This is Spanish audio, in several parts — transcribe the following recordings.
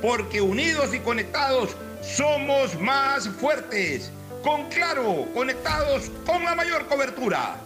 porque unidos y conectados somos más fuertes con Claro, conectados con la mayor cobertura.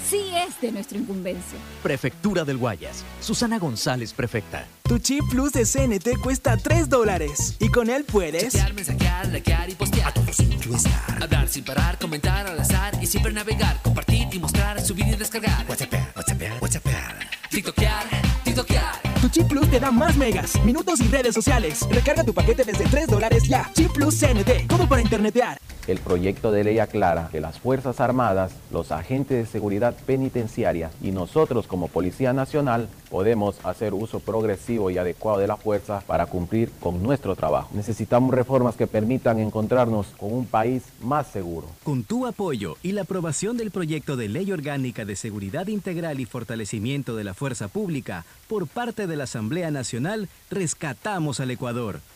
sí es de nuestra incumbencia. Prefectura del Guayas. Susana González, prefecta. Tu chip plus de CNT cuesta 3 dólares y con él puedes chatear, mensajear, likear y postear. A todos incluestar. Hablar sin parar, comentar al azar y siempre navegar, compartir y mostrar, subir y descargar. WhatsApp, WhatsApp, WhatsApp. TikTokear, TikTokear. Chip plus te da más megas, minutos y redes sociales. Recarga tu paquete desde 3 dólares ya. Chip plus CNT, todo para internetear. El proyecto de ley aclara que las Fuerzas Armadas, los agentes de seguridad penitenciaria y nosotros como Policía Nacional podemos hacer uso progresivo y adecuado de la fuerza para cumplir con nuestro trabajo. Necesitamos reformas que permitan encontrarnos con un país más seguro. Con tu apoyo y la aprobación del proyecto de ley orgánica de seguridad integral y fortalecimiento de la fuerza pública por parte de la Asamblea Nacional, rescatamos al Ecuador.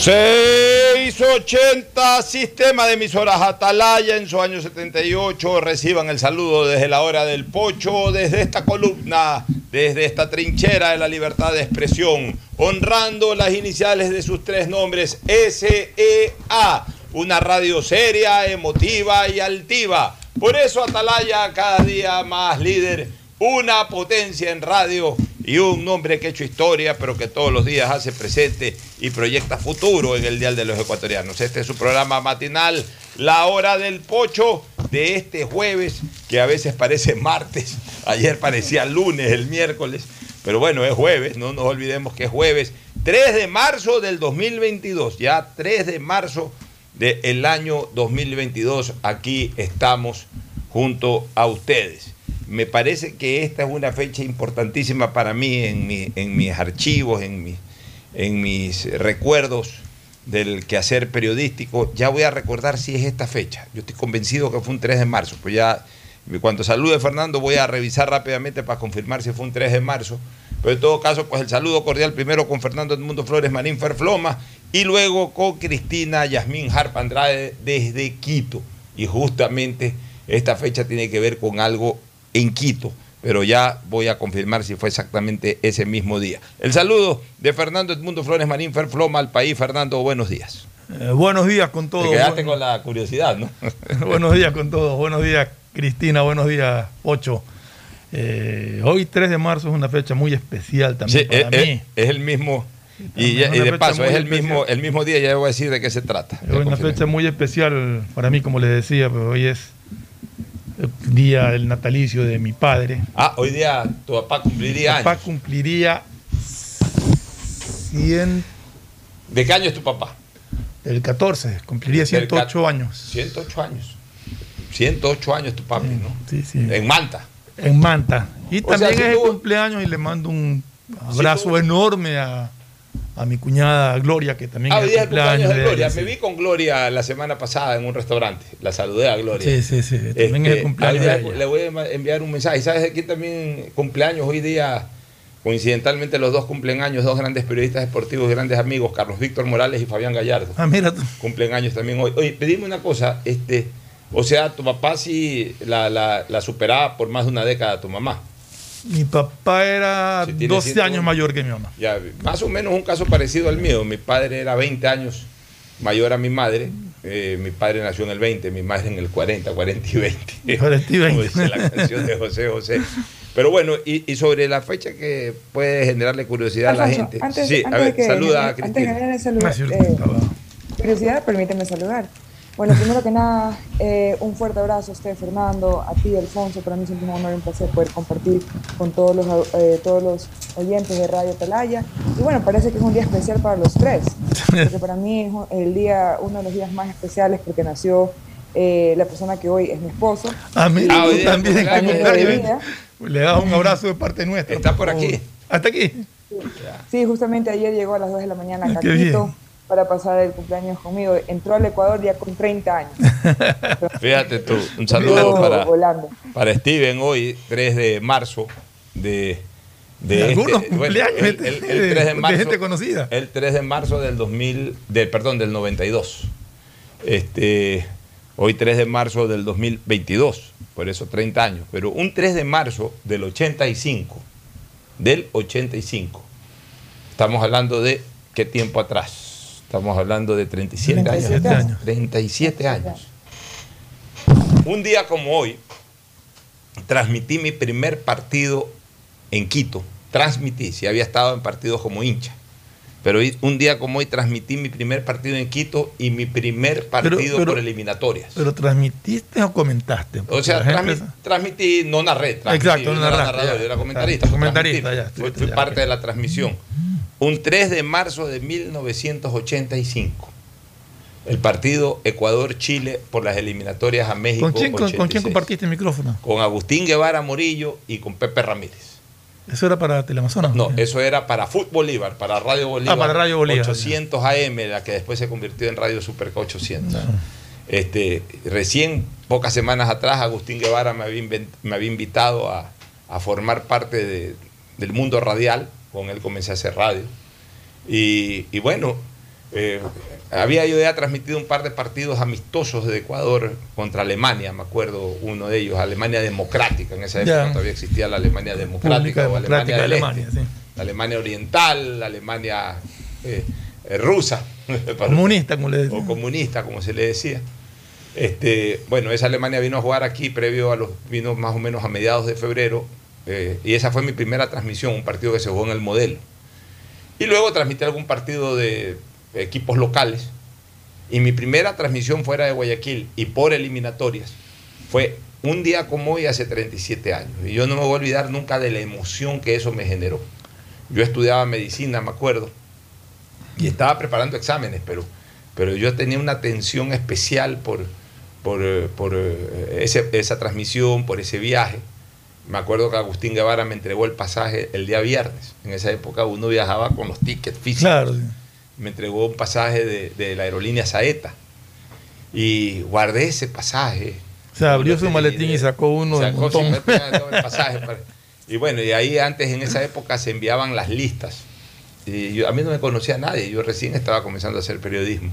680 Sistema de emisoras Atalaya en su año 78. Reciban el saludo desde la hora del pocho, desde esta columna, desde esta trinchera de la libertad de expresión, honrando las iniciales de sus tres nombres, SEA. Una radio seria, emotiva y altiva. Por eso Atalaya cada día más líder, una potencia en radio y un nombre que ha hecho historia, pero que todos los días hace presente y proyecta futuro en el Dial de los Ecuatorianos. Este es su programa matinal, La Hora del Pocho, de este jueves, que a veces parece martes, ayer parecía lunes, el miércoles, pero bueno, es jueves, no nos olvidemos que es jueves, 3 de marzo del 2022, ya 3 de marzo del año 2022, aquí estamos junto a ustedes me parece que esta es una fecha importantísima para mí en, en mis archivos, en, en mis recuerdos del quehacer periodístico. Ya voy a recordar si es esta fecha. Yo estoy convencido que fue un 3 de marzo. Pues ya, cuando salude Fernando, voy a revisar rápidamente para confirmar si fue un 3 de marzo. Pero en todo caso, pues el saludo cordial primero con Fernando Edmundo Flores Marín Ferfloma y luego con Cristina Yasmín Harp Andrade desde Quito. Y justamente esta fecha tiene que ver con algo en Quito, pero ya voy a confirmar si fue exactamente ese mismo día. El saludo de Fernando Edmundo Flores Marín Ferfloma al país. Fernando, buenos días. Eh, buenos días con todos. Te quedaste con la curiosidad, ¿no? buenos días con todos. Buenos días, Cristina. Buenos días, Ocho. Eh, hoy, 3 de marzo, es una fecha muy especial también sí, para es, mí. Es el mismo. Y, y, de paso, es el mismo, el mismo día, ya voy a decir de qué se trata. Es una fecha muy especial para mí, como les decía, pero hoy es día del natalicio de mi padre. Ah, hoy día tu papá cumpliría mi papá años. cumpliría 100... ¿De qué año es tu papá? Del 14, cumpliría 108 años. 108 años. 108 años tu papi, ¿no? Sí, sí. En Manta. En Manta. Y O también sea, si es el cumpleaños y le mando un abrazo tú- enorme a, a mi cuñada Gloria, que también Ah, es hoy día cumpleaños de Gloria. Me vi con Gloria la semana pasada en un restaurante. La saludé a Gloria. Sí, sí, sí. También es el cumpleaños hoy día de ella. Le voy a enviar un mensaje. ¿Sabes de quién también cumpleaños hoy día? Coincidentalmente los dos cumplen años, dos grandes periodistas deportivos, grandes amigos, Carlos Víctor Morales y Fabián Gallardo. Ah, mira tú. Cumplen años también hoy. Oye, pedime una cosa, este, o sea, tu papá sí la, la, la superaba por más de una década a tu mamá. Mi papá era Sí, tiene 12 101. años mayor que mi mamá. Ya, más o menos un caso parecido al mío. Mi padre era 20 años mayor a mi madre. Eh, mi padre nació en el 20, mi madre en el 40, 40 y 20. 40 y 20. Como dice la canción de José José. Pero bueno, y, y sobre la fecha que puede generarle curiosidad a la Alfonso, gente. Antes, sí, a antes de ver, que, saluda a antes de Cristina. generar eh, curiosidad, permíteme saludar. Bueno, primero que nada, eh, un fuerte abrazo a usted, Fernando, a ti, Alfonso. Para mí siempre es un honor y un placer poder compartir con todos los, eh, todos los oyentes de Radio Atalaya. Y bueno, parece que es un día especial para los tres, porque para mí es el día, uno de los días más especiales porque nació eh, la persona que hoy es mi esposo. A mí Ah, día también. de vida. Le damos un abrazo de parte nuestra. Está por aquí. Hasta aquí. Sí, justamente ayer llegó a las 2 de la mañana a Ah, qué Caquito bien. Para pasar el cumpleaños conmigo. Entró al Ecuador ya con 30 años. Fíjate tú, un saludo Yo para, volando. para Steven hoy, 3 de marzo de... de Algunos este- bueno, cumpleaños el, el- el 3 de de marzo, gente conocida. El 3 de marzo del 2000, del, perdón, del 92. Este, hoy 3 de marzo del 2022, por eso 30 años. Pero un 3 de marzo del 85, del 85. Estamos hablando de qué tiempo atrás. Estamos hablando de 37, 37 años. años. 37 años. Un día como hoy, transmití mi primer partido en Quito. Transmití, si había estado en partidos como hincha. Pero un día como hoy transmití mi primer partido en Quito y mi primer partido pero- por eliminatorias. Pero transmitiste o comentaste. O sea, transmití, no narré. transmití, Exacto, yo no ya. yo era comentarista. Comentarista, ya, Fui, estuviste fui ya, parte de la transmisión. Un 3 de marzo de 1985. El partido Ecuador-Chile por las eliminatorias a México. ¿Con quién, con, con quién 86. compartiste el micrófono? Con Agustín Guevara Morillo y con Pepe Ramírez. Eso era para Teleamazonas. No, eso era para Fútbol Bolívar, para Radio Bolívar. Ah, para Radio Bolívar, 800 AM, la que después se convirtió en Radio Superca 800. Este, recién, pocas semanas atrás, Agustín Guevara me había, inven- me había invitado a, a formar parte de- del mundo radial. Con él comencé a hacer radio. Y, y bueno, Eh, había yo ya transmitido un par de partidos amistosos de Ecuador contra Alemania, me acuerdo uno de ellos, Alemania Democrática, en esa época Ya. todavía existía la Alemania Democrática o Democrática Alemania, del Alemania, Este, sí. la Alemania Oriental, la Alemania eh, eh, rusa, Comunista, como le decía. o comunista, como se le decía. Este, bueno, esa Alemania vino a jugar aquí previo a los, vino más o menos a mediados de febrero, eh, y esa fue mi primera transmisión, un partido que se jugó en el modelo. Y luego transmití algún partido de equipos locales. Y mi primera transmisión fuera de Guayaquil y por eliminatorias fue un día como hoy hace 37 años. Y yo no me voy a olvidar nunca de la emoción que eso me generó. Yo estudiaba medicina, me acuerdo, y estaba preparando exámenes, pero, pero yo tenía una atención especial por, por, eh, por, eh, esa transmisión, por ese viaje. Me acuerdo que Agustín Guevara me entregó el pasaje el día viernes. En esa época uno viajaba con los tickets físicos. Claro. Me entregó un pasaje de, de la aerolínea Saeta. Y guardé ese pasaje. O sea, abrió su maletín y sacó uno del Sacó montón. 50 todo el pasaje para- Y bueno, y ahí antes en esa época se enviaban las listas. Y yo- a mí no me conocía nadie, yo recién estaba comenzando a hacer periodismo.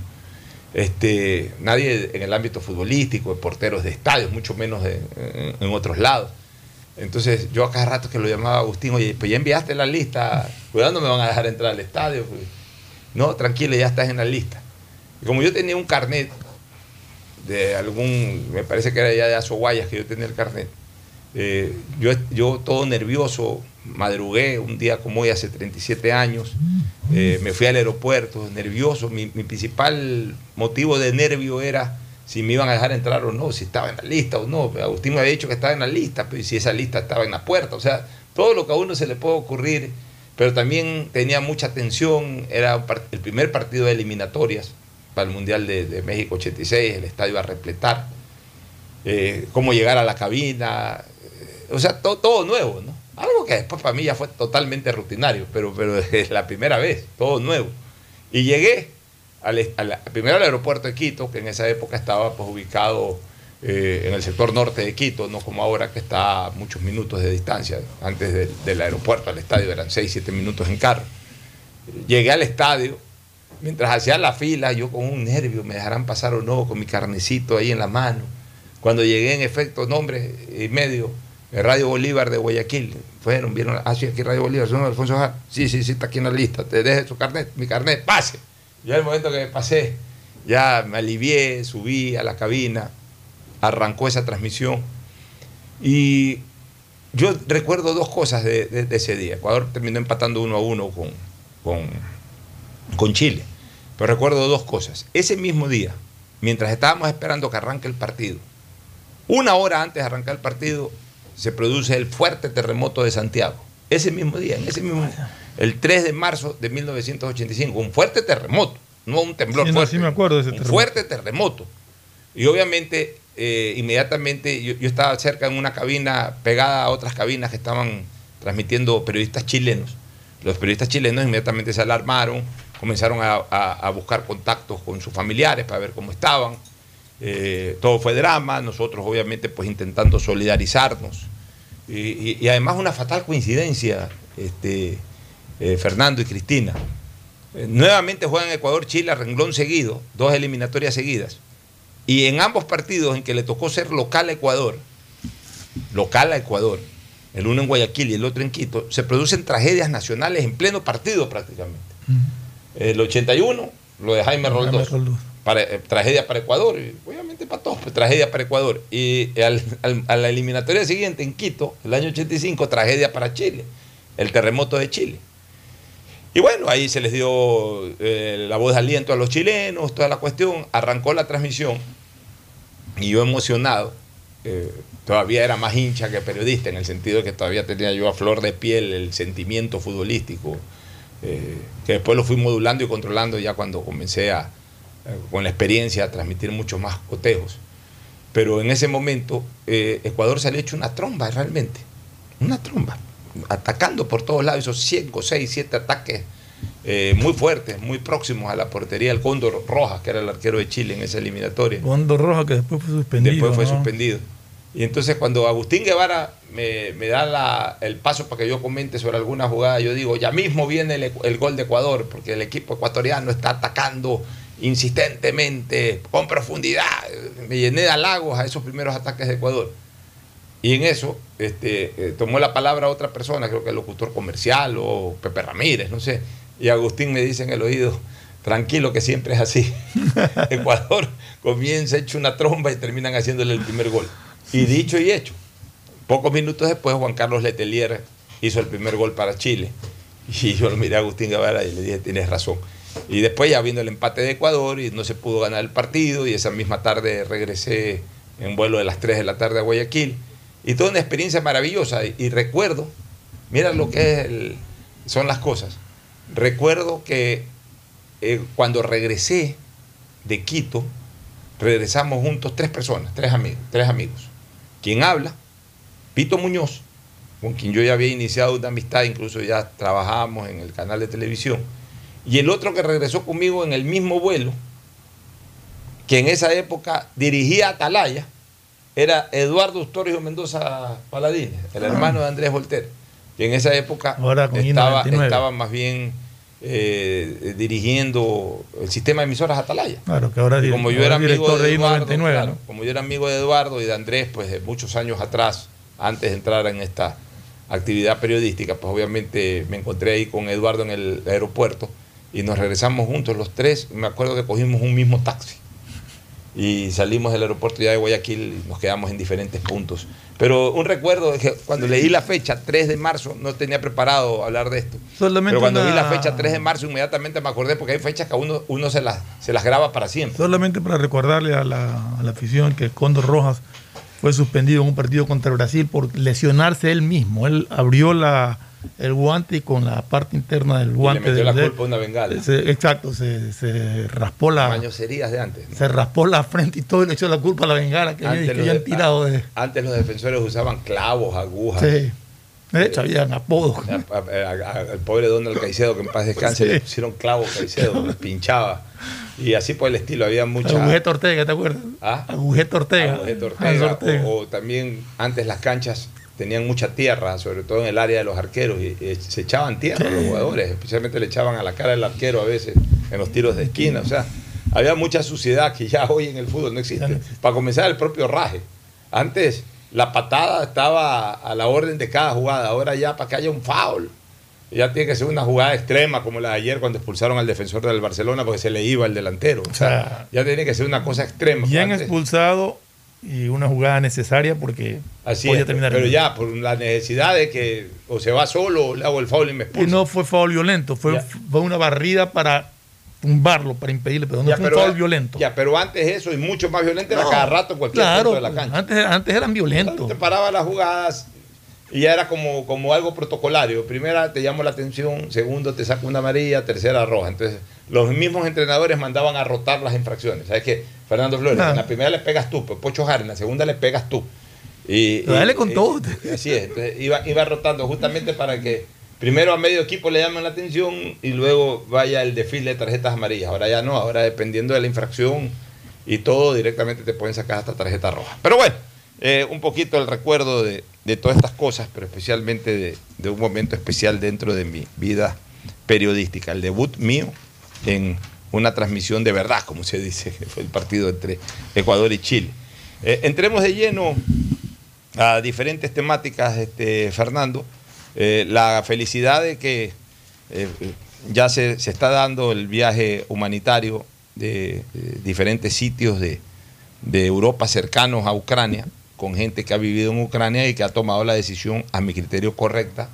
Este, nadie en el ámbito futbolístico, de porteros de estadios, mucho menos de- en, en otros lados. Entonces yo a cada rato que lo llamaba Agustín, oye, pues ya enviaste la lista, cuidado no me van a dejar entrar al estadio. pues. No, tranquilo, ya estás en la lista. Como yo tenía un carnet de algún, me parece que era ya de Azoguayas que yo tenía el carnet, eh, yo, yo todo nervioso, madrugué un día como hoy hace 37 años, eh, me fui al aeropuerto, nervioso, mi principal motivo de nervio era si me iban a dejar entrar o no, si estaba en la lista o no. Agustín me había dicho que estaba en la lista, pero si esa lista estaba en la puerta, o sea, todo lo que a uno se le puede ocurrir, pero también tenía mucha tensión, era el primer partido de eliminatorias para el Mundial de, México 86, el estadio a repletar, eh, cómo llegar a la cabina, eh, o sea, todo, todo nuevo, ¿no? Algo que después para mí ya fue totalmente rutinario, pero, pero es la primera vez, todo nuevo. Y llegué primero al aeropuerto de Quito, que en esa época estaba pues, ubicado eh, en el sector norte de Quito, no como ahora que está a muchos minutos de distancia. Antes del- del aeropuerto al estadio eran 6, 7 minutos en carro. Llegué al estadio, mientras hacía la fila, yo con un nervio, me dejarán pasar o no, con mi carnecito ahí en la mano. Cuando llegué, en efecto, nombre y medio, el Radio Bolívar de Guayaquil. Fueron, vieron, ah, sí, aquí Radio Bolívar, son Alfonso Jar. Sí, sí, sí, está aquí en la lista. Te deje su carnet, mi carnet, pase. Ya el momento que pasé, ya me alivié, subí a la cabina, arrancó esa transmisión. Y yo recuerdo dos cosas de, de- de ese día. Ecuador terminó empatando uno a uno con, con, con Chile. Pero recuerdo dos cosas. Ese mismo día, mientras estábamos esperando que arranque el partido, una hora antes de arrancar el partido, se produce el fuerte terremoto de Santiago. Ese mismo día, en ese mismo el 3 de marzo de 1985, un fuerte terremoto, no un temblor Sí, no, fuerte, sí me acuerdo de ese un terremoto. fuerte terremoto. Y obviamente, eh, inmediatamente yo, yo estaba cerca en una cabina pegada a otras cabinas que estaban transmitiendo periodistas chilenos. Los periodistas chilenos inmediatamente se alarmaron, comenzaron a, a- a buscar contactos con sus familiares para ver cómo estaban. Eh, todo fue drama, nosotros obviamente pues intentando solidarizarnos. Y, y- y además una fatal coincidencia, este, eh, Fernando y Cristina. Eh, nuevamente juegan Ecuador-Chile a renglón seguido, dos eliminatorias seguidas. Y en ambos partidos en que le tocó ser local a Ecuador, local a Ecuador, el uno en Guayaquil y el otro en Quito, se producen tragedias nacionales en pleno partido prácticamente. El 81, lo de Jaime Roldós, para, eh, tragedia para Ecuador, y obviamente para todos, pues, tragedia para Ecuador. Y al- al- a la eliminatoria siguiente en Quito, el año 85, tragedia para Chile, el terremoto de Chile. Y bueno, ahí se les dio eh, la voz de aliento a los chilenos, toda la cuestión, arrancó la transmisión y yo emocionado, eh, todavía era más hincha que periodista, en el sentido de que todavía tenía yo a flor de piel el sentimiento futbolístico, eh, que después lo fui modulando y controlando ya cuando comencé a, con la experiencia, a transmitir muchos más cotejos. Pero en ese momento Ecuador se le hecho una tromba realmente, una tromba, atacando por todos lados, esos 5, 6, 7 ataques eh, muy fuertes, muy próximos a la portería del Cóndor Rojas, que era el arquero de Chile en esa eliminatoria. Fondo Roja que después fue suspendido. Después fue ¿no? suspendido. Y entonces cuando Agustín Guevara me, me da la- el paso para que yo comente sobre alguna jugada, yo digo, ya mismo viene el, el gol de Ecuador, porque el equipo ecuatoriano está atacando insistentemente, con profundidad. Me llené de halagos a esos primeros ataques de Ecuador. Y en eso este, eh, tomó la palabra otra persona, creo que el locutor comercial o Pepe Ramírez, no sé. Y Agustín me dice en el oído, tranquilo que siempre es así. Ecuador comienza hecho una tromba y terminan haciéndole el primer gol. Y dicho y hecho, pocos minutos después Juan Carlos Letelier hizo el primer gol para Chile. Y yo lo miré a Agustín Guevara y le dije, tienes razón. Y después ya vino el empate de Ecuador y no se pudo ganar el partido y esa misma tarde regresé en vuelo de las 3 de la tarde a Guayaquil. Y toda una experiencia maravillosa. Y, recuerdo, mira lo que son las cosas. Recuerdo que eh, cuando regresé de Quito, regresamos juntos tres personas, tres amigos, tres amigos. Quien habla, Pito Muñoz, con quien yo ya había iniciado una amistad, incluso ya trabajábamos en el canal de televisión. Y el otro que regresó conmigo en el mismo vuelo, que en esa época dirigía Atalaya, era Eduardo Torrijos Mendoza Paladines, el Ah. hermano de Andrés Volter, que en esa época estaba, 29. estaba más bien eh, dirigiendo el sistema de emisoras Atalaya. Claro, que ahora, Y como yo era amigo director de de Eduardo, 99, claro, ¿no? como yo era amigo de Eduardo y de Andrés, pues de muchos años atrás, antes de entrar en esta actividad periodística, pues obviamente me encontré ahí con Eduardo en el aeropuerto y nos regresamos juntos los tres. Me acuerdo que cogimos un mismo taxi y salimos del aeropuerto ya de Guayaquil y nos quedamos en diferentes puntos. Pero un recuerdo es que cuando leí la fecha, 3 de marzo, no tenía preparado hablar de esto. Solamente Pero cuando una- vi la fecha 3 de marzo, inmediatamente me acordé porque hay fechas que uno, uno se, las, se las graba para siempre. Solamente para recordarle a la, a la afición que Condor Rojas fue suspendido en un partido contra Brasil por lesionarse él mismo. Él abrió la, el guante y con la parte interna del Y le guante metió la dedo- culpa a una bengala. se- exacto, se, se raspó la Mañoserías de antes. ¿no? se raspó la frente y todo y le echó la culpa a la bengala que, Antes habían de- tirado de. Antes los defensores usaban clavos, agujas. Sí. De hecho, habían apodos. Al pobre Donald Caicedo, que en paz descanse, Sí. le pusieron clavo Caicedo, le pinchaba. Y así por el estilo, había mucha. Agujeta Ortega, ¿te acuerdas? ¿Ah? Agujeta Ortega. Agujeta Ortega, Ortega. O, o también antes las canchas tenían mucha tierra, sobre todo en el área de los arqueros, y, y se echaban tierra a los jugadores, especialmente le echaban a la cara del arquero a veces en los tiros de esquina. O sea, había mucha suciedad que ya hoy en el fútbol no existe. Para comenzar, el propio raje. Antes la patada estaba a la orden de cada jugada, ahora ya para que haya un foul. Ya tiene que ser una jugada extrema como la de ayer cuando expulsaron al defensor del Barcelona porque se le iba el delantero. O sea, ya tiene que ser una cosa extrema. Bien Antes- expulsado y una jugada necesaria porque Así podía es, terminar pero ya por la necesidad de que o se va solo o le hago el foul y me Y expulsa. no fue foul violento, fue, fue una barrida para tumbarlo, para impedirle, pero no Ya, fue un pero- foul violento. Ya, pero antes eso y mucho más violento era No, cada rato en cualquier claro, punto de la cancha. Antes, antes eran violentos. Te paraba las jugadas y ya era como, como algo protocolario. Primera te llamo la atención, segundo te saco una amarilla, tercera roja. Entonces, los mismos entrenadores mandaban a rotar las infracciones. ¿Sabes qué? Fernando Flores, Claro. en la primera le pegas tú, pues Pocho Jara, en la segunda le pegas tú. Y, dale con y- todo. y- así es. Entonces, iba, iba rotando justamente para que primero a medio equipo le llamen la atención y luego vaya el desfile de tarjetas amarillas. Ahora ya no, ahora dependiendo de la infracción y todo, directamente te pueden sacar hasta tarjeta roja. Pero bueno, eh, un poquito el recuerdo de, de todas estas cosas, pero especialmente de, de un momento especial dentro de mi vida periodística, el debut mío en una transmisión de verdad, como se dice, que fue el partido entre Ecuador y Chile. Eh, entremos de lleno a diferentes temáticas, este, Fernando. Eh, la felicidad de que eh, ya se, se está dando el viaje humanitario de, diferentes sitios de, de Europa cercanos a Ucrania, con gente que ha vivido en Ucrania y que ha tomado la decisión, a mi criterio correcta,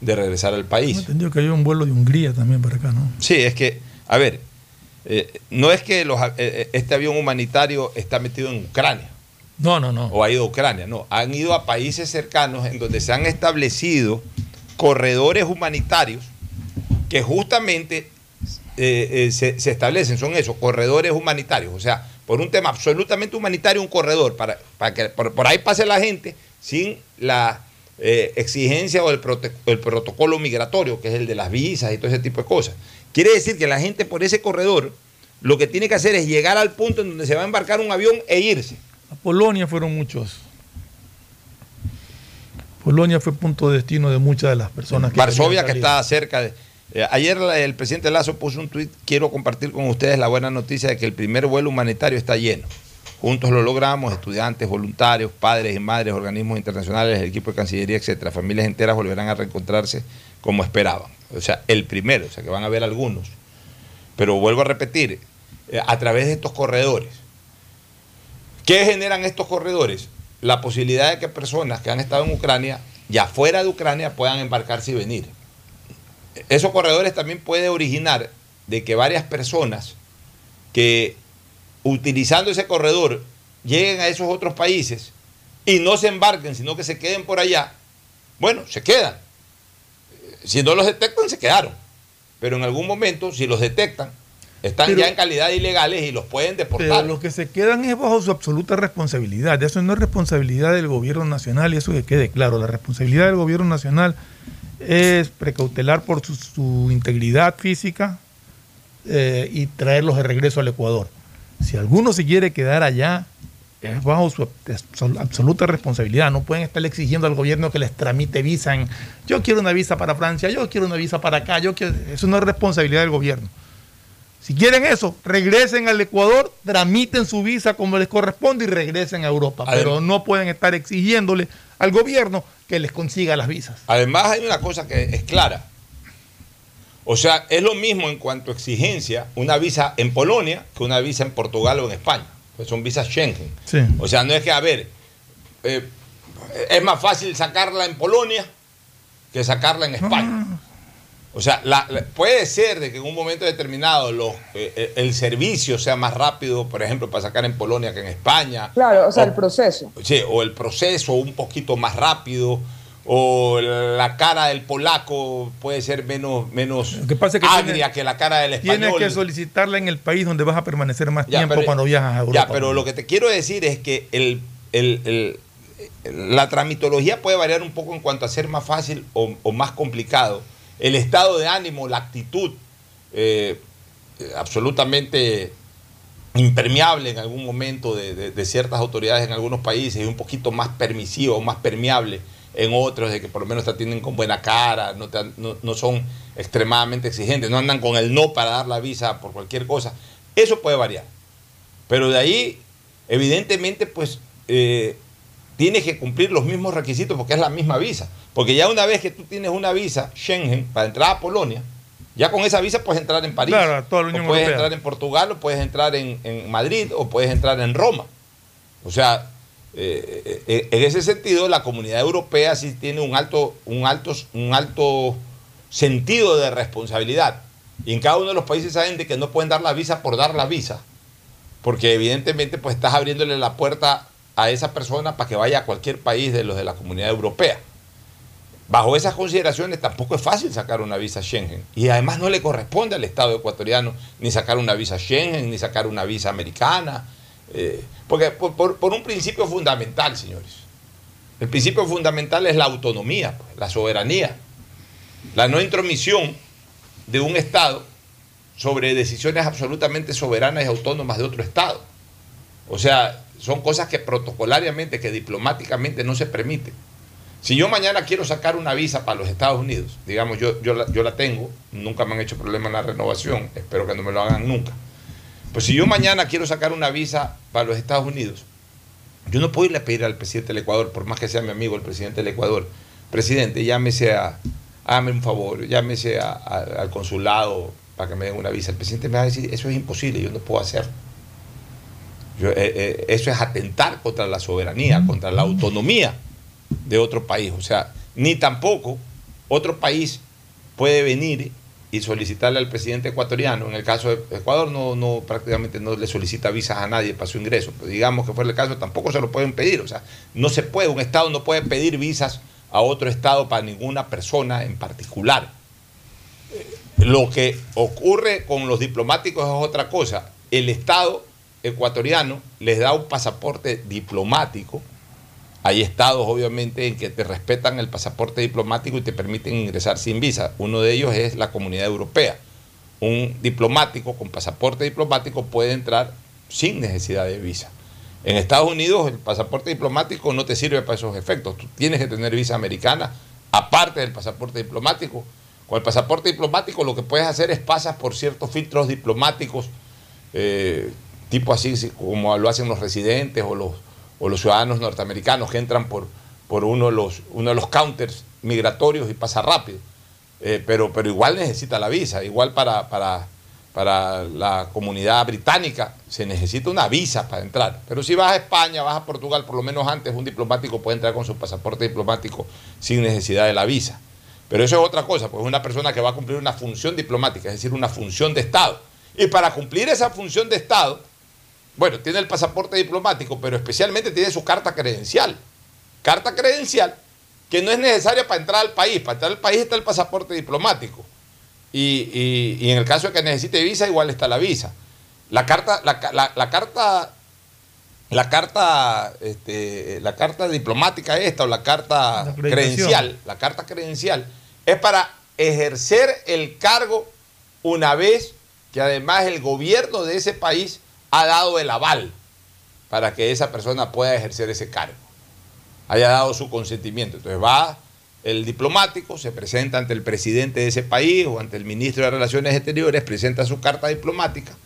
de regresar al país. entendido que había un vuelo de Hungría también para acá, ¿no? Sí, es que, a ver, eh, no es que los, a- eh, este avión humanitario está metido en Ucrania No, no, no. o ha ido a Ucrania, no, han ido a países cercanos en donde se han establecido corredores humanitarios que justamente eh, eh, se, se establecen, son esos, corredores humanitarios, o sea, por un tema absolutamente humanitario, un corredor, para, para que por, por ahí pase la gente sin la eh, exigencia o el, prote- el protocolo migratorio, que es el de las visas y todo ese tipo de cosas. Quiere decir que la gente por ese corredor lo que tiene que hacer es llegar al punto en donde se va a embarcar un avión e irse. A Polonia fueron muchos. Polonia fue punto de destino de muchas de las personas que Varsovia, que está cerca de. eh, ayer el presidente Lazo puso un tuit. Quiero compartir con ustedes la buena noticia de que el primer vuelo humanitario está lleno. Juntos lo logramos, estudiantes, voluntarios, padres y madres, organismos internacionales, el equipo de Cancillería, etcétera. Familias enteras volverán a reencontrarse como esperaban. O sea, el primero, o sea que van a haber algunos. Pero vuelvo a repetir, eh, a través de estos corredores. ¿Qué generan estos corredores? La posibilidad de que personas que han estado en Ucrania, ya fuera de Ucrania, puedan embarcarse y venir. Esos corredores también puede originar de que varias personas que utilizando ese corredor lleguen a esos otros países y no se embarquen, sino que se queden por allá, bueno, se quedan. Si no los detectan, se quedaron. Pero en algún momento, si los detectan, están Pero- ya en calidad de ilegales y los pueden Pero deportar. los que se quedan es bajo su absoluta responsabilidad. Eso no es responsabilidad del gobierno nacional y eso que quede claro. La responsabilidad del gobierno nacional es precautelar por su, su integridad física eh, y traerlos de regreso al Ecuador. Si alguno se quiere quedar allá, es bajo su absol- absoluta responsabilidad. No pueden estar exigiendo al gobierno que les tramite visa. En, yo quiero una visa para Francia, yo quiero una visa para acá. Yo quiero, eso no es responsabilidad del gobierno. Si quieren eso, regresen al Ecuador, tramiten su visa como les corresponde y regresen a Europa. Pero no pueden estar exigiéndole al gobierno que les consiga las visas. Además hay una cosa que es clara. O sea, es lo mismo en cuanto a exigencia una visa en Polonia que una visa en Portugal o en España. Pues son visas Schengen. Sí. O sea, no es que, a ver, eh, es más fácil sacarla en Polonia que sacarla en España. O sea, la- la- puede ser de que en un momento determinado los, eh, eh, el servicio sea más rápido, por ejemplo, para sacar en Polonia que en España. Claro, o sea, el proceso. Sí, o el proceso un poquito más rápido, o la cara del polaco puede ser menos, menos que pasa que agria tiene- que la cara del español. Tienes que solicitarla en el país donde vas a permanecer más Ya, tiempo pero- cuando viajas a Europa. Ya, pero lo que te quiero decir es que el, el- el- la tramitología puede variar un poco en cuanto a ser más fácil o, o más complicado. El estado de ánimo, la actitud, eh, absolutamente impermeable en algún momento de, de- de ciertas autoridades en algunos países y un poquito más permisivo, más permeable en otros, de que por lo menos te atienden con buena cara, no, te- no- no son extremadamente exigentes, no andan con el no para dar la visa por cualquier cosa. Eso puede variar. Pero de ahí, evidentemente, pues eh, tienes que cumplir los mismos requisitos porque es la misma visa. Porque ya una vez que tú tienes una visa Schengen para entrar a Polonia, ya con esa visa puedes entrar en París. Claro, a toda la Unión o puedes Europea. entrar en Portugal, o puedes entrar en, en Madrid, o puedes entrar en Roma. O sea, eh, eh, en ese sentido, la comunidad europea sí tiene un alto, un alto, un alto sentido de responsabilidad. Y en cada uno de los países saben de que no pueden dar la visa por dar la visa. Porque evidentemente pues estás abriéndole la puerta a esa persona para que vaya a cualquier país de los de la comunidad europea. Bajo esas consideraciones tampoco es fácil sacar una visa Schengen. Y además no le corresponde al Estado ecuatoriano ni sacar una visa Schengen, ni sacar una visa americana. Eh, porque por, un principio fundamental, señores. El principio fundamental es la autonomía, pues, la soberanía, la no intromisión de un Estado sobre decisiones absolutamente soberanas y autónomas de otro Estado. O sea, son cosas que protocolariamente, que diplomáticamente no se permiten. Si yo mañana quiero sacar una visa para los Estados Unidos, digamos, yo, yo, la, yo la tengo, nunca me han hecho problema en la renovación, espero que no me lo hagan nunca. Pues si yo mañana quiero sacar una visa para los Estados Unidos, yo no puedo irle a pedir al presidente del Ecuador, por más que sea mi amigo el presidente del Ecuador, presidente, llámese a, hágame un favor, llámese al consulado para que me den una visa. El presidente me va a decir, eso es imposible, yo no puedo hacer. Yo, eh, eh, eso es atentar contra la soberanía, contra la autonomía de otro país. O sea, ni tampoco otro país puede venir y solicitarle al presidente ecuatoriano, en el caso de Ecuador no, no prácticamente no le solicita visas a nadie para su ingreso, digamos que fuera el caso, tampoco se lo pueden pedir, o sea, no se puede, un Estado no puede pedir visas a otro Estado para ninguna persona en particular. Lo que ocurre con los diplomáticos es otra cosa. El Estado ecuatoriano les da un pasaporte diplomático. Hay estados, obviamente, en que te respetan el pasaporte diplomático y te permiten ingresar sin visa. Uno de ellos es la Comunidad Europea. Un diplomático con pasaporte diplomático puede entrar sin necesidad de visa. En Estados Unidos el pasaporte diplomático no te sirve para esos efectos. Tú tienes que tener visa americana aparte del pasaporte diplomático. Con el pasaporte diplomático lo que puedes hacer es pasas por ciertos filtros diplomáticos, eh, tipo así como lo hacen los residentes o los, o los ciudadanos norteamericanos que entran por, por uno, de los, uno de los counters migratorios y pasa rápido. Eh, pero, pero igual necesita la visa, igual para, para, para la comunidad británica se necesita una visa para entrar. Pero si vas a España, vas a Portugal, por lo menos antes un diplomático puede entrar con su pasaporte diplomático sin necesidad de la visa. Pero eso es otra cosa, pues es una persona que va a cumplir una función diplomática, es decir, una función de Estado. Y para cumplir esa función de Estado, bueno, tiene el pasaporte diplomático, pero especialmente tiene su carta credencial. Carta credencial que no es necesaria para entrar al país. Para entrar al país está el pasaporte diplomático. Y, en el caso de que necesite visa, igual está la visa. La carta, la, carta, la carta, este, la carta diplomática esta o la carta credencial, la carta credencial es para ejercer el cargo una vez que además el gobierno de ese país ha dado el aval para que esa persona pueda ejercer ese cargo, haya dado su consentimiento. Entonces va el diplomático, se presenta ante el presidente de ese país o ante el ministro de Relaciones Exteriores, presenta su carta diplomática.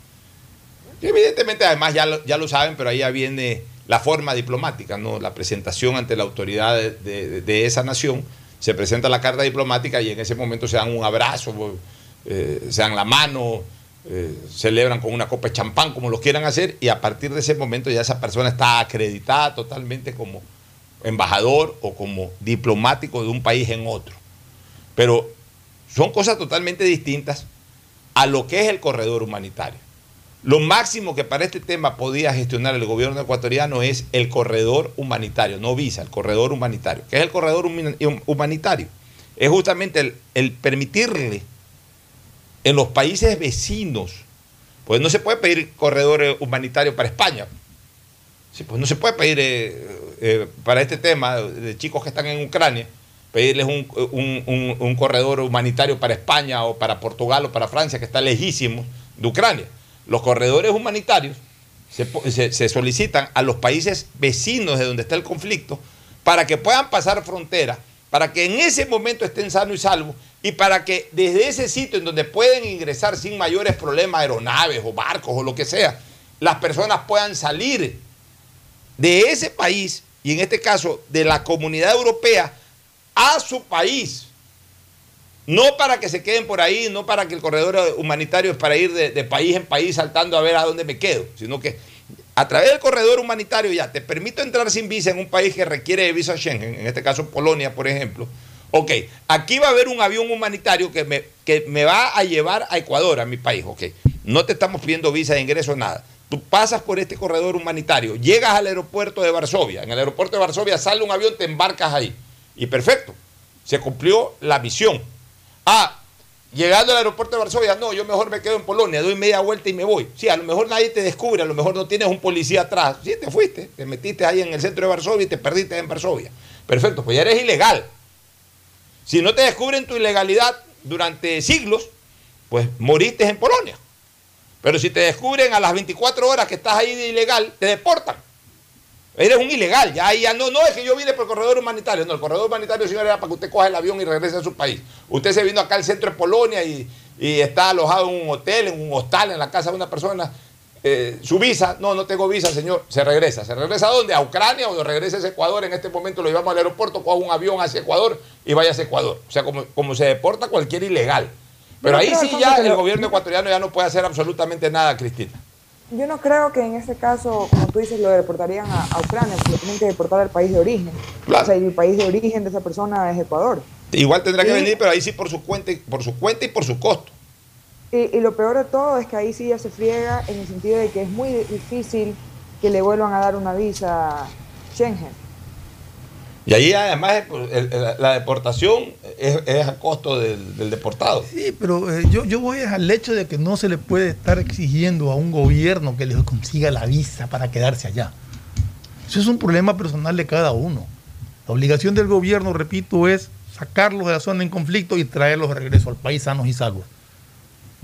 Y evidentemente, además ya lo, ya lo saben, pero ahí ya viene la forma diplomática, ¿no? la presentación ante la autoridad de, esa nación. Se presenta la carta diplomática y en ese momento se dan un abrazo, eh, se dan la mano, eh, celebran con una copa de champán, como lo quieran hacer, y a partir de ese momento ya esa persona está acreditada totalmente como embajador o como diplomático de un país en otro. Pero son cosas totalmente distintas a lo que es el corredor humanitario. Lo máximo que para este tema podía gestionar el gobierno ecuatoriano es el corredor humanitario, no visa, el corredor humanitario. ¿Qué es el corredor humanitario? Es justamente el permitirle en los países vecinos, pues no se puede pedir corredor humanitario para España. pues no se puede pedir eh, eh, para este tema de chicos que están en Ucrania, pedirles un, corredor humanitario para España o para Portugal o para Francia, que está lejísimo de Ucrania. Los corredores humanitarios se, se solicitan a los países vecinos de donde está el conflicto para que puedan pasar frontera, para que en ese momento estén sanos y salvos y para que desde ese sitio en donde pueden ingresar sin mayores problemas aeronaves o barcos o lo que sea, las personas puedan salir de ese país y en este caso de la comunidad europea a su país. No para que se queden por ahí, no para que el corredor humanitario es para ir de, de país en país saltando a ver a dónde me quedo, sino que a través del corredor humanitario ya te permito entrar sin visa en un país que requiere de visa Schengen, en este caso Polonia, por ejemplo, Ok, aquí va a haber un avión humanitario que me, que me va a llevar a Ecuador, a mi país. Ok, no te estamos pidiendo visa de ingreso, nada. Tú pasas por este corredor humanitario, llegas al aeropuerto de Varsovia. En el aeropuerto de Varsovia sale un avión, te embarcas ahí. Y perfecto, se cumplió la misión. Ah, llegando al aeropuerto de Varsovia, no, yo mejor me quedo en Polonia, doy media vuelta y me voy. Sí, a lo mejor nadie te descubre, a lo mejor no tienes un policía atrás. Sí, te fuiste, te metiste ahí en el centro de Varsovia y te perdiste en Varsovia. Perfecto, pues ya eres ilegal. Si no te descubren tu ilegalidad durante siglos, pues moriste en Polonia. Pero si te descubren a las 24 horas que estás ahí de ilegal, te deportan. Eres un ilegal, ya, ya no, no es que yo vine por el corredor humanitario, no, el corredor humanitario, señor, era para que usted coja el avión y regrese a su país. Usted se vino acá al centro de Polonia y, y está alojado en un hotel, en un hostal, en la casa de una persona eh, su visa, no, no tengo visa, señor, se regresa. ¿Se regresa a dónde? ¿A Ucrania o regresa a Ecuador? En este momento lo llevamos al aeropuerto, coja un avión hacia Ecuador y vaya a Ecuador. O sea, como, como se deporta cualquier ilegal. Pero ahí sí ya el gobierno ecuatoriano ya no puede hacer absolutamente nada, Cristina. Yo no creo que en este caso, como tú dices, lo deportarían a, Ucrania, porque lo tienen que deportar al país de origen. O sea, y el país de origen de esa persona es Ecuador. Igual tendrá que venir, pero ahí sí por su cuenta, por su cuenta y por su costo. Y, lo peor de todo es que ahí sí ya se friega en el sentido de que es muy difícil que le vuelvan a dar una visa Schengen. Y ahí además la deportación es, a costo del, deportado. Sí, pero eh, yo, yo voy al hecho de que no se le puede estar exigiendo a un gobierno que le consiga la visa para quedarse allá. Eso es un problema personal de cada uno. La obligación del gobierno, repito, es sacarlos de la zona en conflicto y traerlos de regreso al país sanos y salvos.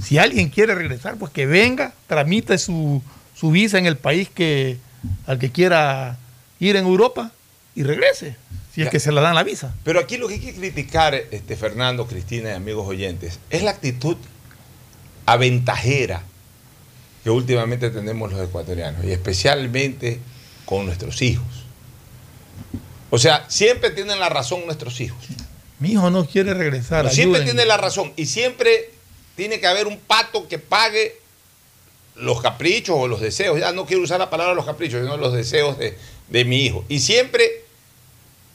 Si alguien quiere regresar, pues que venga, tramite su, visa en el país que al que quiera ir en Europa y regrese, si es que se le dan la visa. Pero aquí lo que hay que criticar, este, Fernando, Cristina y amigos oyentes, es la actitud aventajera que últimamente tenemos los ecuatorianos, y especialmente con nuestros hijos. O sea, siempre tienen la razón nuestros hijos. Mi hijo no quiere regresar. siempre tiene la razón. Y siempre tiene que haber un pato que pague los caprichos o los deseos. Ya no quiero usar la palabra los caprichos, sino los deseos de, de mi hijo. Y siempre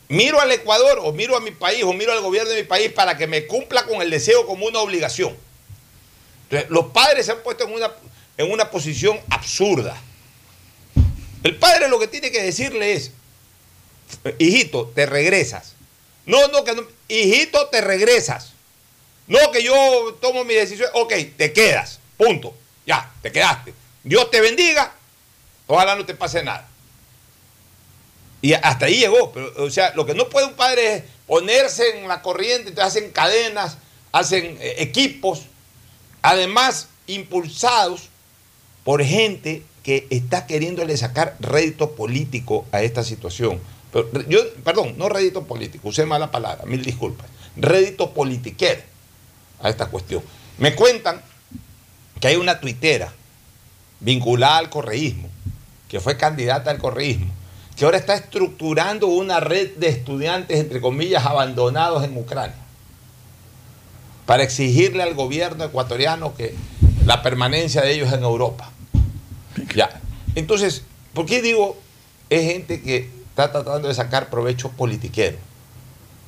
miro al Ecuador o miro a mi país o miro al gobierno de mi país para que me cumpla con el deseo como una obligación. Entonces, los padres se han puesto en una, en una posición absurda. El padre lo que tiene que decirle es, hijito, te regresas. No, no, que no, hijito, te regresas. No, que yo tomo mi decisión, ok, te quedas, punto. Ya, te quedaste. Dios te bendiga, ojalá no te pase nada. Y hasta ahí llegó. Pero, o sea, lo que no puede un padre es ponerse en la corriente, entonces hacen cadenas, hacen eh, equipos, además impulsados por gente que está queriéndole sacar rédito político a esta situación. Pero, yo, perdón, no rédito político, usé mala palabra, mil disculpas. Rédito politiquero a esta cuestión. Me cuentan que hay una tuitera vinculada al correísmo, que fue candidata al correísmo, que ahora está estructurando una red de estudiantes, entre comillas, abandonados en Ucrania, para exigirle al gobierno ecuatoriano que la permanencia de ellos en Europa. Ya. Entonces, ¿por qué digo es gente que está tratando de sacar provecho politiquero?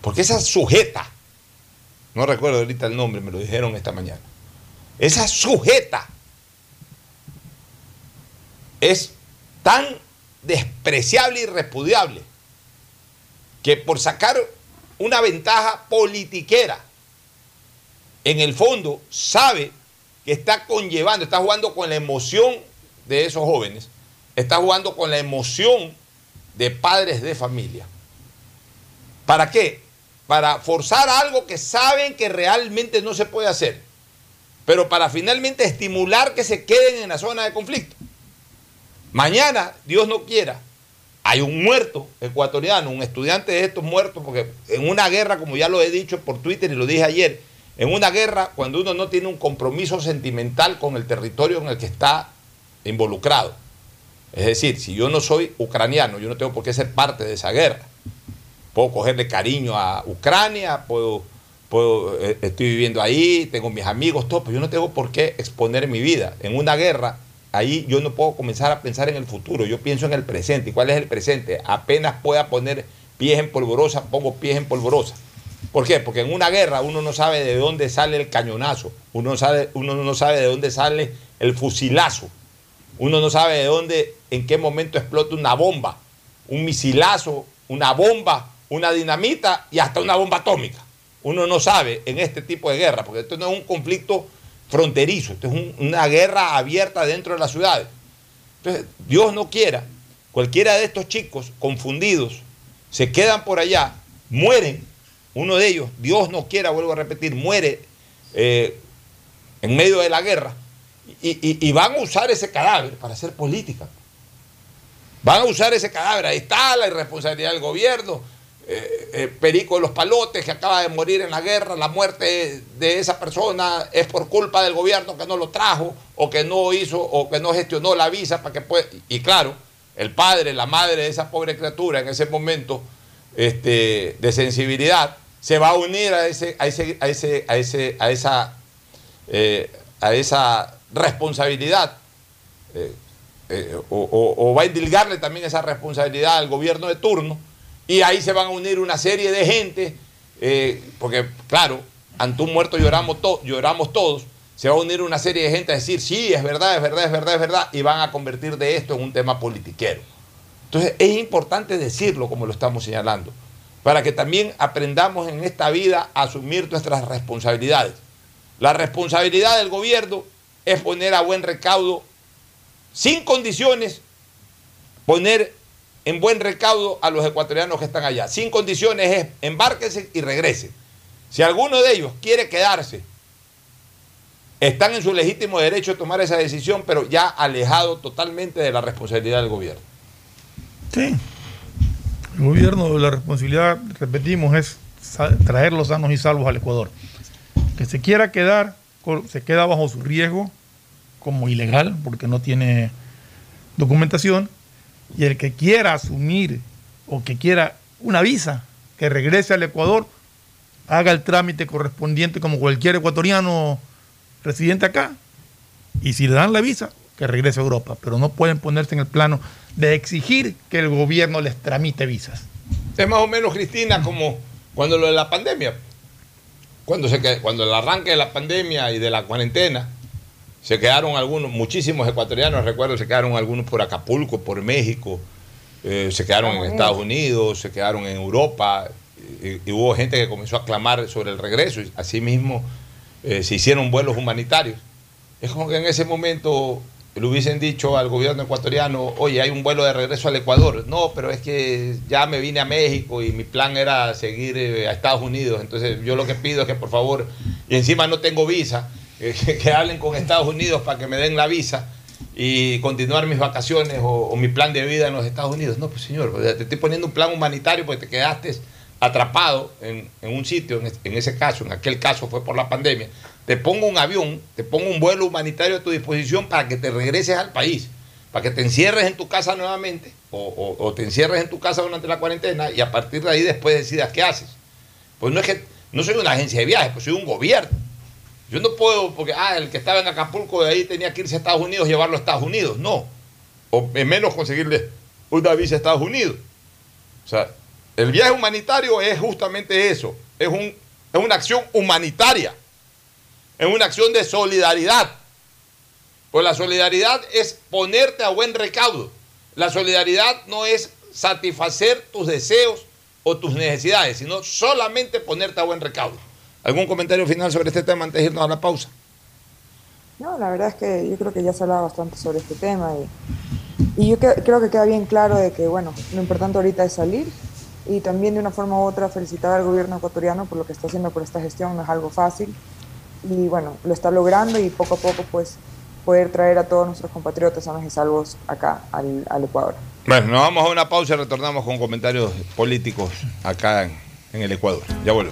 Porque esa sujeta, no recuerdo ahorita el nombre, me lo dijeron esta mañana, esa sujeta es tan despreciable y repudiable que por sacar una ventaja politiquera, en el fondo sabe que está conllevando, está jugando con la emoción de esos jóvenes, está jugando con la emoción de padres de familia. ¿Para qué? Para forzar algo que saben que realmente no se puede hacer, pero para finalmente estimular que se queden en la zona de conflicto. Mañana, Dios no quiera, hay un muerto ecuatoriano, un estudiante de estos muertos, porque en una guerra, como ya lo he dicho por Twitter y lo dije ayer, en una guerra, cuando uno no tiene un compromiso sentimental con el territorio en el que está involucrado, es decir, si yo no soy ucraniano, yo no tengo por qué ser parte de esa guerra. Puedo cogerle cariño a Ucrania, puedo, puedo, eh, estoy viviendo ahí, tengo mis amigos, todo, pero yo no tengo por qué exponer mi vida. En una guerra, ahí yo no puedo comenzar a pensar en el futuro, yo pienso en el presente. ¿Y cuál es el presente? Apenas pueda poner pies en polvorosa, pongo pies en polvorosa. ¿Por qué? Porque en una guerra uno no sabe de dónde sale el cañonazo, uno, sabe, uno no sabe de dónde sale el fusilazo, uno no sabe de dónde, en qué momento explota una bomba, un misilazo, una bomba, una dinamita y hasta una bomba atómica. Uno no sabe en este tipo de guerra, porque esto no es un conflicto fronterizo, esto es un- una guerra abierta dentro de las ciudades. Entonces, Dios no quiera, cualquiera de estos chicos confundidos se quedan por allá, mueren, uno de ellos, Dios no quiera, vuelvo a repetir, muere eh, en medio de la guerra y, y- y van a usar ese cadáver para hacer política. Van a usar ese cadáver, ahí está la irresponsabilidad del gobierno, eh, eh, Perico de los Palotes, que acaba de morir en la guerra, la muerte de esa persona es por culpa del gobierno que no lo trajo, o que no hizo, o que no gestionó la visa para que pueda. Y claro, el padre, la madre de esa pobre criatura en ese momento este, de sensibilidad, se va a unir a ese, a ese, a ese, a ese, a esa, eh, a esa responsabilidad. o, o- o va a indilgarle también esa responsabilidad al gobierno de turno y ahí se van a unir una serie de gente, eh, porque claro, ante un muerto lloramos, lloramos todos, se va a unir una serie de gente a decir, sí, es verdad, es verdad, es verdad, es verdad, y van a convertir de esto en un tema politiquero. Entonces es importante decirlo como lo estamos señalando, para que también aprendamos en esta vida a asumir nuestras responsabilidades. La responsabilidad del gobierno es poner a buen recaudo sin condiciones, poner en buen recaudo a los ecuatorianos que están allá. Sin condiciones es embárquense y regresen. Si alguno de ellos quiere quedarse, están en su legítimo derecho de tomar esa decisión, pero ya alejado totalmente de la responsabilidad del gobierno. Sí. El gobierno, la responsabilidad, repetimos, es traerlos sanos y salvos al Ecuador. Que se quiera quedar, se queda bajo su riesgo como ilegal, porque no tiene documentación, y el que quiera asumir o que quiera una visa, que regrese al Ecuador, haga el trámite correspondiente como cualquier ecuatoriano residente acá, y si le dan la visa, que regrese a Europa, pero no pueden ponerse en el plano de exigir que el gobierno les tramite visas. Es más o menos, Cristina, como cuando lo de la pandemia, cuando, se, cuando el arranque de la pandemia y de la cuarentena, se quedaron algunos, muchísimos ecuatorianos, recuerdo, se quedaron algunos por Acapulco, por México, eh, se quedaron en Estados Unidos, se quedaron en Europa, y, hubo gente que comenzó a clamar sobre el regreso, y asimismo eh, se hicieron vuelos humanitarios. Es como que en ese momento le hubiesen dicho al gobierno ecuatoriano, oye, hay un vuelo de regreso al Ecuador. No, pero es que ya me vine a México y mi plan era seguir eh, a Estados Unidos. Entonces yo lo que pido es que por favor, y encima no tengo visa, que hablen con Estados Unidos para que me den la visa y continuar mis vacaciones o, mi plan de vida en los Estados Unidos. No, pues señor, te estoy poniendo un plan humanitario porque te quedaste atrapado en, un sitio, en, ese caso, en aquel caso fue por la pandemia, te pongo un avión, te pongo un vuelo humanitario a tu disposición para que te regreses al país, para que te encierres en tu casa nuevamente o, te encierres en tu casa durante la cuarentena y a partir de ahí después decidas qué haces. Pues no es que no soy una agencia de viajes, pues soy un gobierno. Yo no puedo, porque ah, el que estaba en Acapulco de ahí tenía que irse a Estados Unidos, llevarlo a Estados Unidos. No. O menos conseguirle una visa a Estados Unidos. O sea, el viaje humanitario es justamente eso, es, un, es una acción humanitaria, es una acción de solidaridad. Pues la solidaridad es ponerte a buen recaudo. La solidaridad no es satisfacer tus deseos o tus necesidades, sino solamente ponerte a buen recaudo. ¿Algún comentario final sobre este tema antes de irnos a la pausa? No, la verdad es que yo creo que ya se ha hablado bastante sobre este tema y, y yo creo que queda bien claro de que, bueno, lo importante ahorita es salir, y también de una forma u otra felicitar al gobierno ecuatoriano por lo que está haciendo por esta gestión, no es algo fácil y bueno, lo está logrando y poco a poco pues poder traer a todos nuestros compatriotas sanos y salvos acá al, al Ecuador. Bueno, nos vamos a una pausa y retornamos con comentarios políticos acá en, en el Ecuador. Ya vuelvo.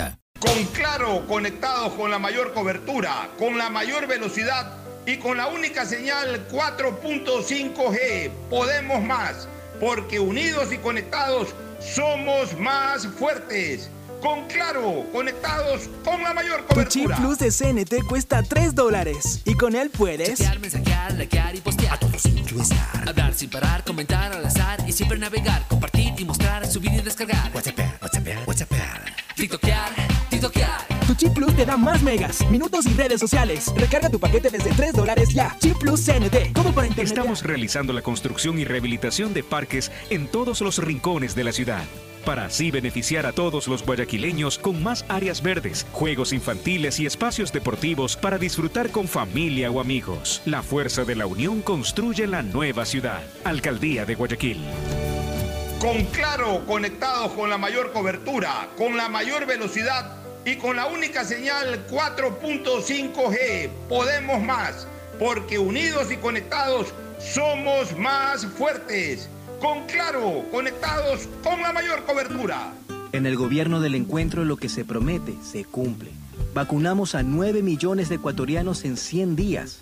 Con Claro, conectados con la mayor cobertura, con la mayor velocidad y con la única señal 4.5G. Podemos más, porque unidos y conectados somos más fuertes. Con Claro, conectados con la mayor Tu chip cobertura. plus de CNT cuesta 3 dólares y con él puedes Chatear, mensajear, likear y postear. A todo centro estar. Hablar sin parar, comentar al azar y siempre navegar, compartir y mostrar, subir y descargar. WhatsApp, WhatsApp, WhatsApp. TikTokear, Tu chip plus te da más megas, minutos y redes sociales. Recarga tu paquete desde 3 dólares ya. Chip plus CNT. Todo para internet. Estamos realizando la construcción y rehabilitación de parques en todos los rincones de la ciudad. Para así beneficiar a todos los guayaquileños con más áreas verdes, juegos infantiles y espacios deportivos para disfrutar con familia o amigos. La fuerza de la unión construye la nueva ciudad. Alcaldía de Guayaquil. Con Claro, conectados con la mayor cobertura, con la mayor velocidad y con la única señal 4.5G. Podemos más, porque unidos y conectados somos más fuertes. Con Claro, conectados con la mayor cobertura. En el gobierno del encuentro lo que se promete se cumple. Vacunamos a 9 millones de ecuatorianos en 100 días.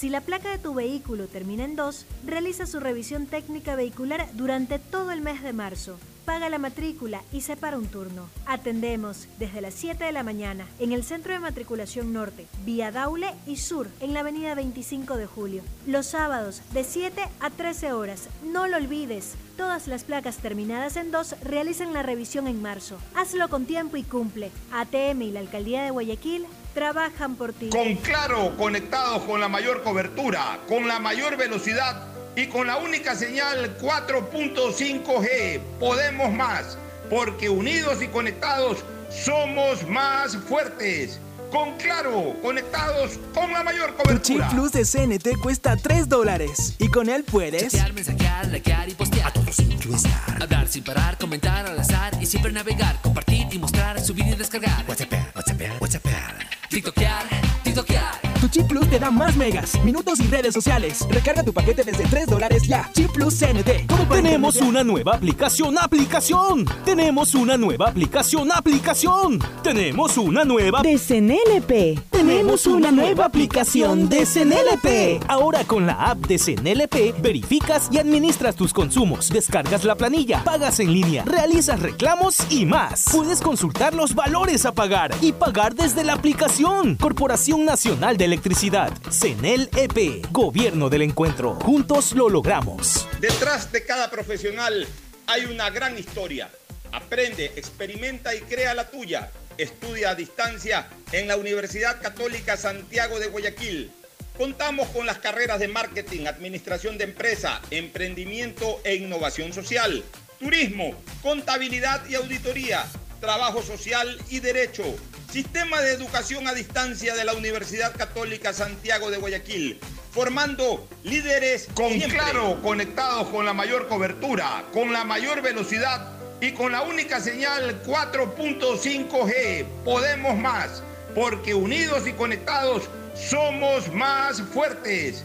Si la placa de tu vehículo termina en 2, realiza su revisión técnica vehicular durante todo el mes de marzo. Paga la matrícula y separa un turno. Atendemos desde las 7 de la mañana en el Centro de Matriculación Norte, vía Daule y Sur, en la avenida 25 de Julio. Los sábados de 7 a 13 horas. No lo olvides, todas las placas terminadas en 2 realizan la revisión en marzo. Hazlo con tiempo y cumple. ATM y la Alcaldía de Guayaquil trabajan por ti. Con Claro, conectados con la mayor cobertura, con la mayor velocidad y con la única señal 4.5G. Podemos más, porque unidos y conectados somos más fuertes. Con Claro, conectados con la mayor Tu chip cobertura. plus de CNT cuesta 3 dólares y con él puedes Chatear, mensajear, likear y postear. A todo centro estar. Hablar sin parar, comentar al azar y siempre navegar, compartir y mostrar, subir y descargar. WhatsApp, WhatsApp, WhatsApp. TikTokear, chip plus te da más megas, minutos y redes sociales. Recarga tu paquete desde 3 dólares ya. Chip plus CNT. Tenemos una nueva aplicación, aplicación. Tenemos una nueva aplicación, aplicación. Tenemos una nueva De CNLP. Tenemos una nueva aplicación de CNLP. Ahora con la app de CNLP verificas y administras tus consumos, descargas la planilla, pagas en línea, realizas reclamos y más. Puedes consultar los valores a pagar y pagar desde la aplicación. Corporación Nacional de Electricidad, CNLEP, Gobierno del Encuentro. Juntos lo logramos. Detrás de cada profesional hay una gran historia. Aprende, experimenta y crea la tuya. Estudia a distancia en la Universidad Católica Santiago de Guayaquil. Contamos con las carreras de marketing, administración de empresa, emprendimiento e innovación social, turismo, contabilidad y auditoría, trabajo social y derecho. Sistema de educación a distancia de la Universidad Católica Santiago de Guayaquil, formando líderes con claro, conectados con la mayor cobertura, con la mayor velocidad y con la única señal 4.5G. Podemos más, porque unidos y conectados somos más fuertes.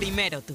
Primero tú.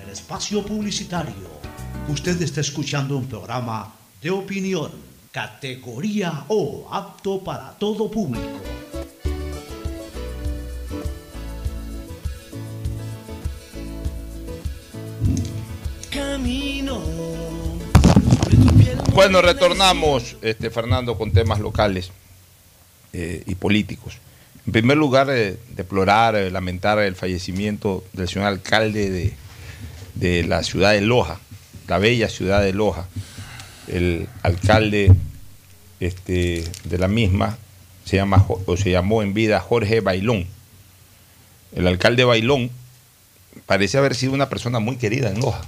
espacio publicitario. Usted está escuchando un programa de opinión, categoría O, apto para todo público. Camino. Bueno, retornamos, este, Fernando, con temas locales eh, y políticos. En primer lugar, eh, deplorar, eh, lamentar el fallecimiento del señor alcalde de, de la ciudad de Loja, la bella ciudad de Loja. El alcalde este, de la misma se, llama, o se llamó en vida Jorge Bailón. El alcalde Bailón parece haber sido una persona muy querida en Loja,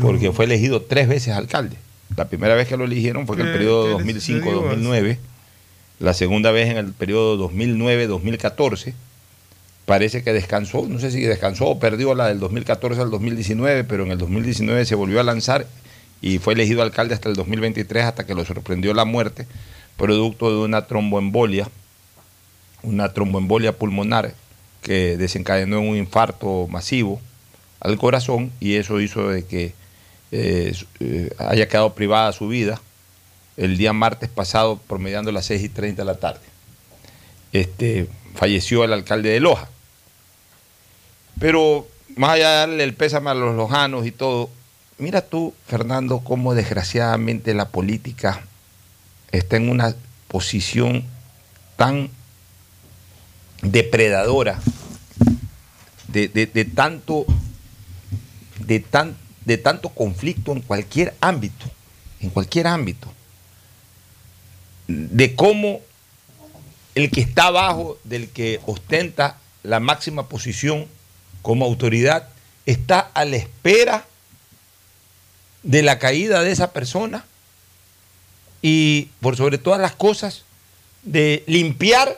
porque fue elegido tres veces alcalde. La primera vez que lo eligieron fue en el ¿Qué- periodo qué le 2005-2009, la segunda vez en el periodo 2009-2014. Parece que descansó, no sé si descansó o perdió la del 2014 al 2019, pero en el 2019 se volvió a lanzar y fue elegido alcalde hasta el 2023, hasta que lo sorprendió la muerte, producto de una tromboembolia, una tromboembolia pulmonar que desencadenó en un infarto masivo al corazón y eso hizo de que eh, eh, haya quedado privada su vida el día martes pasado, promediando las 6 y 30 de la tarde. Este, falleció el alcalde de Loja. Pero más allá de darle el pésame a los lojanos y todo, mira tú, Fernando, cómo desgraciadamente la política está en una posición tan depredadora de, de- tanto de, tan, de tanto conflicto en cualquier ámbito, en cualquier ámbito, de cómo el que está abajo del que ostenta la máxima posición como autoridad está a la espera de la caída de esa persona y por sobre todas las cosas de limpiar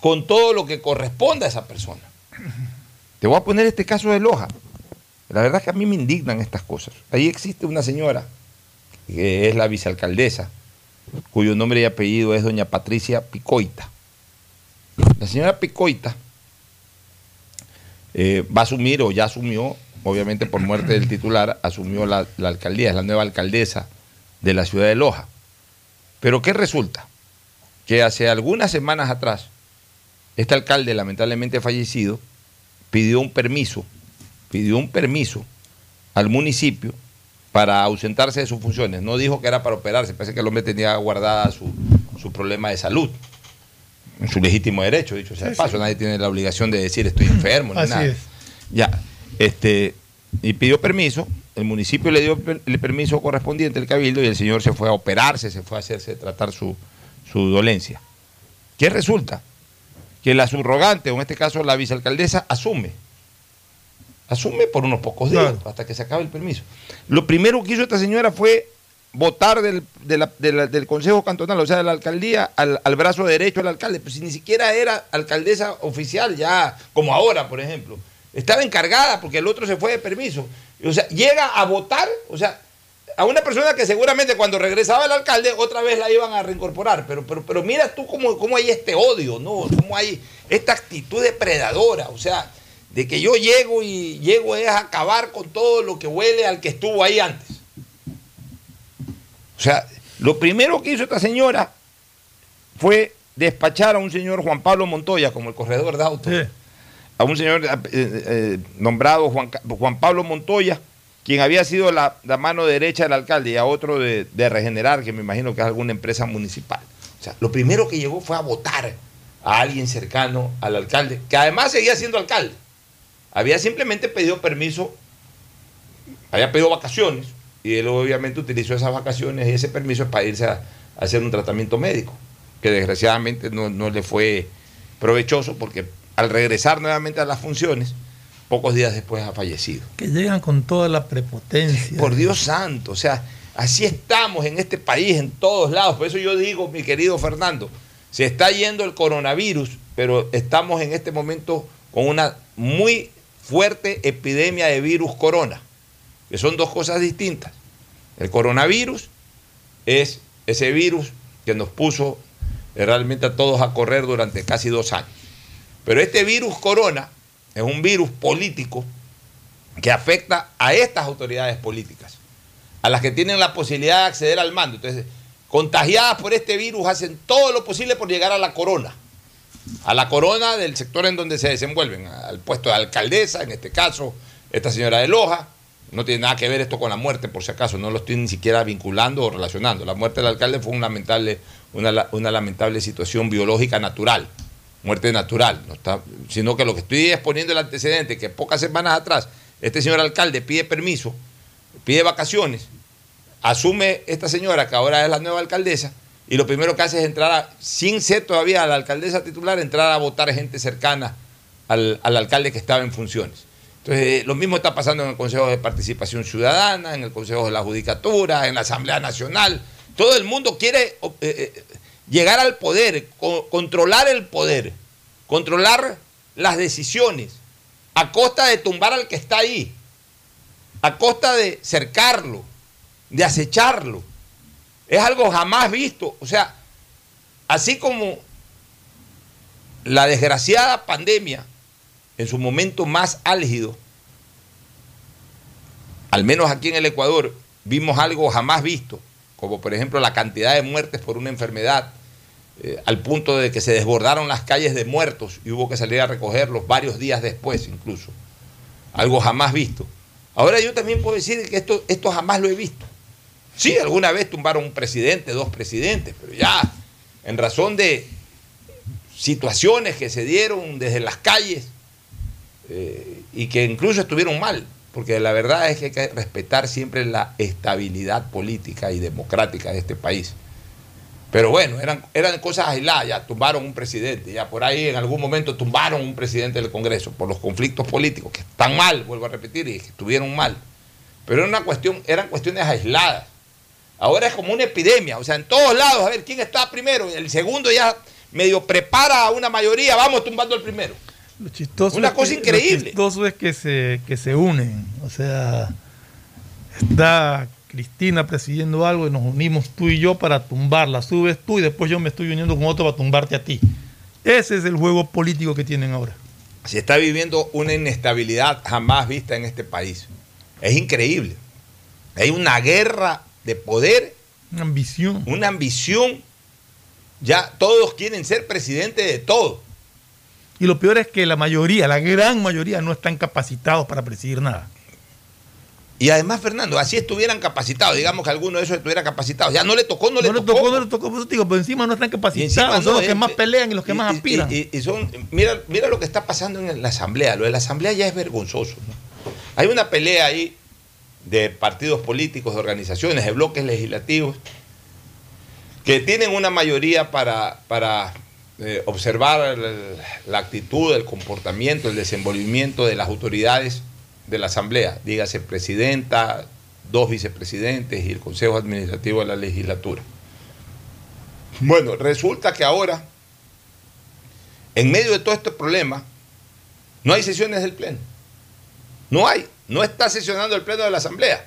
con todo lo que corresponde a esa persona. Te voy a poner este caso de Loja. La verdad es que a mí me indignan estas cosas. Ahí existe una señora, que es la vicealcaldesa, cuyo nombre y apellido es doña Patricia Picoita. La señora Picoita eh, va a asumir, o ya asumió, obviamente por muerte del titular, asumió la, la alcaldía, es la nueva alcaldesa de la ciudad de Loja. Pero ¿qué resulta? Que hace algunas semanas atrás, este alcalde, lamentablemente fallecido, pidió un permiso, pidió un permiso al municipio para ausentarse de sus funciones. No dijo que era para operarse, parece que el hombre tenía guardada su, su problema de salud. En su legítimo derecho, dicho sea de Sí, paso, sí. nadie tiene la obligación de decir estoy enfermo, ni Así nada. es. Ya, este, y pidió permiso, el municipio le dio el permiso correspondiente, el cabildo, y el señor se fue a operarse, se fue a hacerse tratar su, su dolencia. ¿Qué resulta? Que la subrogante, o en este caso la vicealcaldesa, asume. Asume por unos pocos días, hasta que se acabe el permiso. Lo primero que hizo esta señora fue votar del, de la- de la- del Consejo Cantonal, o sea, de la alcaldía, al, al brazo derecho del alcalde. Pues si ni siquiera era alcaldesa oficial, ya como ahora, por ejemplo. Estaba encargada porque el otro se fue de permiso. O sea, llega a votar, o sea, a una persona que seguramente cuando regresaba el alcalde otra vez la iban a reincorporar. Pero, pero, pero mira tú cómo, cómo hay este odio, ¿no? Cómo hay esta actitud depredadora. O sea, de que yo llego y llego es a acabar con todo lo que huele al que estuvo ahí antes. O sea, lo primero que hizo esta señora fue despachar a un señor Juan Pablo Montoya como el corredor de autos. A un señor eh, eh, nombrado Juan, Pablo Montoya, quien había sido la, la mano derecha del alcalde, y a otro de, de Regenerar, que me imagino que es alguna empresa municipal. O sea, lo primero que llegó fue a votar a alguien cercano al alcalde, que además seguía siendo alcalde. Había simplemente pedido permiso, había pedido vacaciones, y él obviamente utilizó esas vacaciones y ese permiso para irse a, a hacer un tratamiento médico, que desgraciadamente no, no le fue provechoso porque al regresar nuevamente a las funciones, pocos días después ha fallecido. Que llegan con toda la prepotencia. Por Dios santo, o sea, así estamos en este país, en todos lados. Por eso yo digo, mi querido Fernando, se está yendo el coronavirus, pero estamos en este momento con una muy fuerte epidemia de virus corona, que son dos cosas distintas. El coronavirus es ese virus que nos puso eh, realmente a todos a correr durante casi dos años. Pero este virus corona es un virus político que afecta a estas autoridades políticas, a las que tienen la posibilidad de acceder al mando. Entonces, contagiadas por este virus hacen todo lo posible por llegar a la corona, a la corona del sector en donde se desenvuelven, al puesto de alcaldesa, en este caso, esta señora de Loja. No tiene nada que ver esto con la muerte, por si acaso, no lo estoy ni siquiera vinculando o relacionando. La muerte del alcalde fue lamentable, una, la- una lamentable situación biológica natural, muerte natural, no está, sino que lo que estoy es poniendo el antecedente, que pocas semanas atrás este señor alcalde pide permiso, pide vacaciones, asume esta señora que ahora es la nueva alcaldesa y lo primero que hace es entrar, a- sin ser todavía la alcaldesa titular, entrar a votar gente cercana al alcalde que estaba en funciones. Entonces, eh, lo mismo está pasando en el Consejo de Participación Ciudadana, en el Consejo de la Judicatura, en la Asamblea Nacional. Todo el mundo quiere eh, eh, llegar al poder, co- controlar el poder, controlar las decisiones, a costa de tumbar al que está ahí, a costa de cercarlo, de acecharlo. Es algo jamás visto. O sea, así como la desgraciada pandemia en su momento más álgido, al menos aquí en el Ecuador, vimos algo jamás visto, como por ejemplo la cantidad de muertes por una enfermedad, eh, al punto de que se desbordaron las calles de muertos y hubo que salir a recogerlos varios días después incluso. Algo jamás visto. Ahora yo también puedo decir que esto, esto jamás lo he visto. Sí, alguna vez tumbaron un presidente, dos presidentes, pero ya en razón de situaciones que se dieron desde las calles eh, y que incluso estuvieron mal, porque la verdad es que hay que respetar siempre la estabilidad política y democrática de este país. Pero bueno, eran, eran cosas aisladas, ya tumbaron un presidente, ya por ahí en algún momento tumbaron un presidente del Congreso por los conflictos políticos, que están mal, vuelvo a repetir, y estuvieron mal. Pero era una cuestión, eran cuestiones aisladas. Ahora es como una epidemia, o sea, en todos lados, a ver quién está primero, el segundo ya medio prepara a una mayoría, vamos tumbando al primero. Lo chistoso Una es cosa que- increíble. Lo chistoso es que se, que se unen. O sea, está Cristina presidiendo algo y nos unimos tú y yo para tumbarla. Subes tú y después yo me estoy uniendo con otro para tumbarte a ti. Ese es el juego político que tienen ahora. Se está viviendo una inestabilidad jamás vista en este país. Es increíble. Hay una guerra de poder. Una ambición. Una ambición. Ya todos quieren ser presidente de todo. Y lo peor es que la mayoría, la gran mayoría, no están capacitados para presidir nada. Y además, Fernando, así estuvieran capacitados, digamos que alguno de esos estuviera capacitado. Ya no le tocó, no, No le le tocó. tocó, no le tocó, por digo, pero encima no están capacitados, son no, los que eh, más eh, pelean y los que más aspiran. Y, y son, mira, mira lo que está pasando en la asamblea. Lo de la asamblea ya es vergonzoso. ¿no? Hay una pelea ahí de partidos políticos, de organizaciones, de bloques legislativos, que tienen una mayoría para, para eh, observar la actitud, el comportamiento, el desenvolvimiento de las autoridades de la asamblea, dígase presidenta, dos vicepresidentes y el Consejo Administrativo de la Legislatura. Bueno, resulta que ahora, en medio de todo este problema, no hay sesiones del Pleno. No hay. No está sesionando el Pleno de la Asamblea.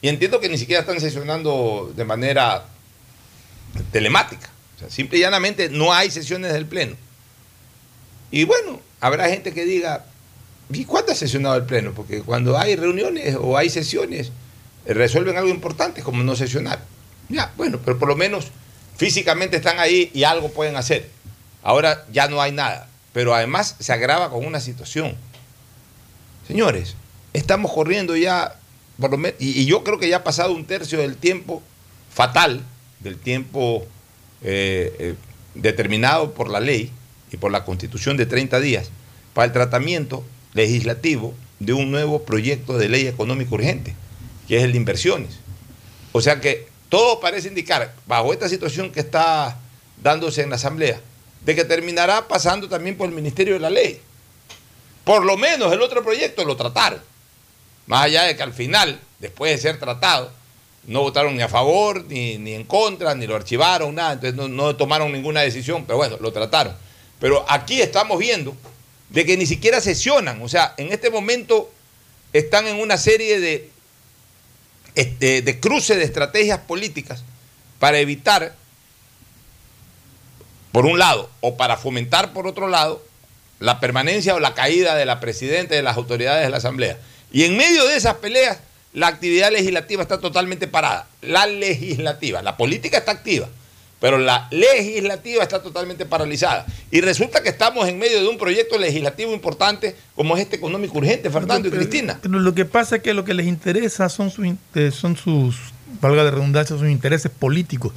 Y entiendo que ni siquiera están sesionando de manera telemática. O simple y llanamente no hay sesiones del Pleno. Y bueno, habrá gente que diga, ¿y cuándo ha sesionado el Pleno? Porque cuando hay reuniones o hay sesiones, eh, resuelven algo importante como no sesionar. Ya, bueno, pero por lo menos físicamente están ahí y algo pueden hacer. Ahora ya no hay nada. Pero además se agrava con una situación. Señores, estamos corriendo ya, por lo menos, y, y yo creo que ya ha pasado un tercio del tiempo fatal, del tiempo eh, eh, determinado por la ley y por la constitución de 30 días para el tratamiento legislativo de un nuevo proyecto de ley económico urgente, que es el de inversiones. O sea que todo parece indicar, bajo esta situación que está dándose en la Asamblea, de que terminará pasando también por el Ministerio de la Ley. Por lo menos el otro proyecto lo trataron. Más allá de que al final, después de ser tratado, no votaron ni a favor, ni, ni en contra, ni lo archivaron, nada. Entonces no, no tomaron ninguna decisión, pero bueno, lo trataron. Pero aquí estamos viendo de que ni siquiera sesionan. O sea, en este momento están en una serie de, este, de cruce de estrategias políticas para evitar, por un lado, o para fomentar, por otro lado, la permanencia o la caída de la presidenta y de las autoridades de la Asamblea. Y en medio de esas peleas, la actividad legislativa está totalmente parada. La legislativa, la política está activa, pero la legislativa está totalmente paralizada. Y resulta que estamos en medio de un proyecto legislativo importante como es este económico urgente, Fernando y Cristina. Pero lo que pasa es que lo que les interesa son, sus eh, son sus, valga de redundancia, sus intereses políticos.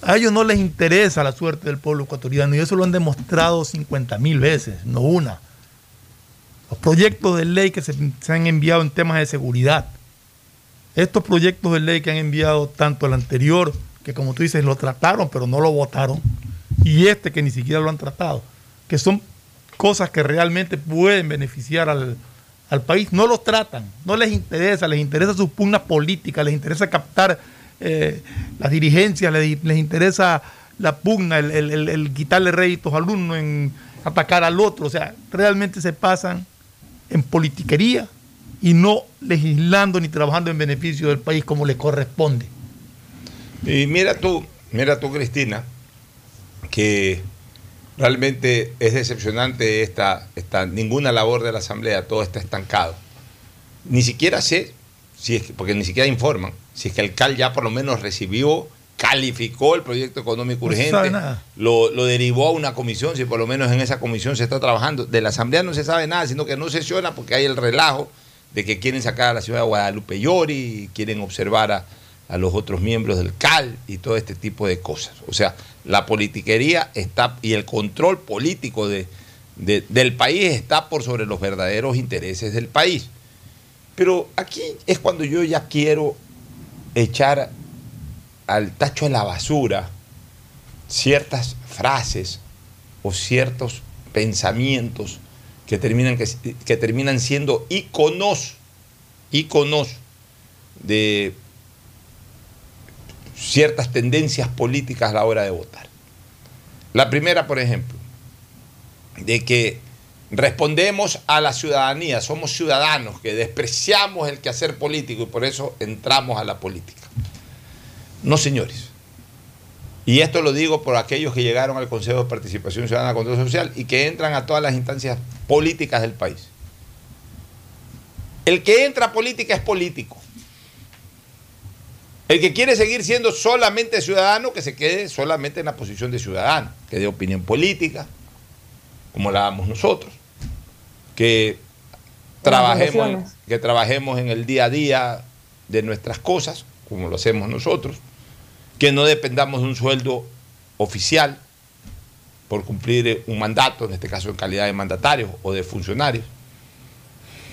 A ellos no les interesa la suerte del pueblo ecuatoriano y eso lo han demostrado 50 mil veces, no una. Los proyectos de ley que se, se han enviado en temas de seguridad, estos proyectos de ley que han enviado tanto el anterior, que como tú dices lo trataron pero no lo votaron, y este que ni siquiera lo han tratado, que son cosas que realmente pueden beneficiar al, al país, no los tratan, no les interesa, les interesa sus pugnas políticas, les interesa captar eh, las dirigencias, les, les interesa la pugna, el, el- el- quitarle réditos al uno, en atacar al otro, o sea, realmente se pasan en politiquería y no legislando ni trabajando en beneficio del país como les corresponde. Y mira tú, mira tú, Cristina, que realmente es decepcionante esta, esta ninguna labor de la Asamblea, todo está estancado. Ni siquiera sé, si es que- porque ni siquiera informan, si es que el CAL ya por lo menos recibió, calificó el proyecto económico urgente. Lo, lo derivó a una comisión, si por lo menos en esa comisión se está trabajando. De la Asamblea no se sabe nada, sino que no sesiona porque hay el relajo de que quieren sacar a la ciudad de Guadalupe Llori, quieren observar a, a los otros miembros del CAL y todo este tipo de cosas. O sea, la politiquería está y el control político de, de- del país está por sobre los verdaderos intereses del país. Pero aquí es cuando yo ya quiero echar al tacho de la basura ciertas frases o ciertos pensamientos que terminan, que, terminan siendo íconos, íconos de ciertas tendencias políticas a la hora de votar. La primera, por ejemplo, de que respondemos a la ciudadanía, somos ciudadanos que despreciamos el quehacer político y por eso entramos a la política. No, señores. Y esto lo digo por aquellos que llegaron al Consejo de Participación Ciudadana Control Social y que entran a todas las instancias políticas del país. El que entra a política es político. El que quiere seguir siendo solamente ciudadano, que se quede solamente en la posición de ciudadano, que dé opinión política, como la damos nosotros, que trabajemos, que trabajemos en el día a día de nuestras cosas, como lo hacemos nosotros, que no dependamos de un sueldo oficial por cumplir un mandato, en este caso en calidad de mandatarios o de funcionarios.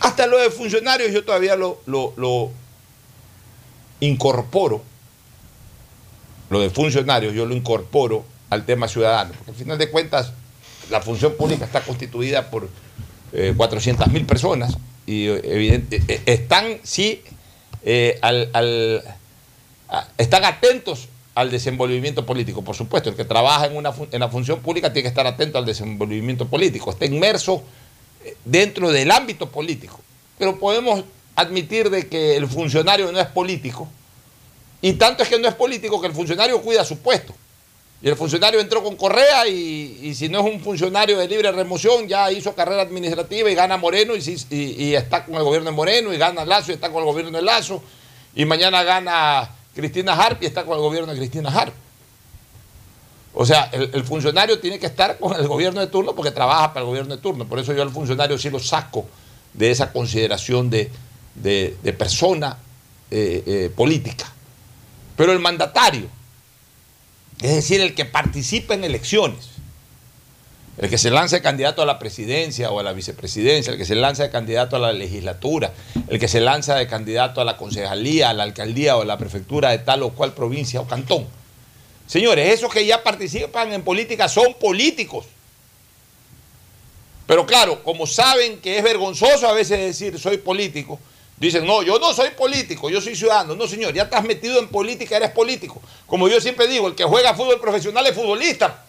Hasta lo de funcionarios yo todavía lo, lo- incorporo, lo de funcionarios yo lo incorporo al tema ciudadano, porque al final de cuentas la función pública está constituida por 400 mil personas y eh, evidente- eh, están sí eh, al, al- a- están atentos al desenvolvimiento político. Por supuesto, el que trabaja en, una, en la función pública tiene que estar atento al desenvolvimiento político, está inmerso eh, dentro del ámbito político. Pero podemos admitir de que el funcionario no es político, y tanto es que no es político que el funcionario cuida su puesto. Y el funcionario entró con Correa y, si no es un funcionario de libre remoción, ya hizo carrera administrativa y gana Moreno y está con el gobierno de Moreno y gana Lazo y está con el gobierno de Lazo. Y mañana gana Cristina Harp y está con el gobierno de Cristina Harp. O sea, el, funcionario tiene que estar con el gobierno de turno porque trabaja para el gobierno de turno. Por eso yo al funcionario sí lo saco de esa consideración de, de- de persona eh, eh, política. Pero el mandatario, es decir, el que participa en elecciones, el que se lanza de candidato a la presidencia o a la vicepresidencia, el que se lanza de candidato a la legislatura, el que se lanza de candidato a la concejalía, a la alcaldía o a la prefectura de tal o cual provincia o cantón. Señores, esos que ya participan en política son políticos. Pero claro, como saben que es vergonzoso a veces decir soy político, dicen, no, yo no soy político, yo soy ciudadano. No, señor, ya estás metido en política, eres político. Como yo siempre digo, el que juega fútbol profesional es futbolista.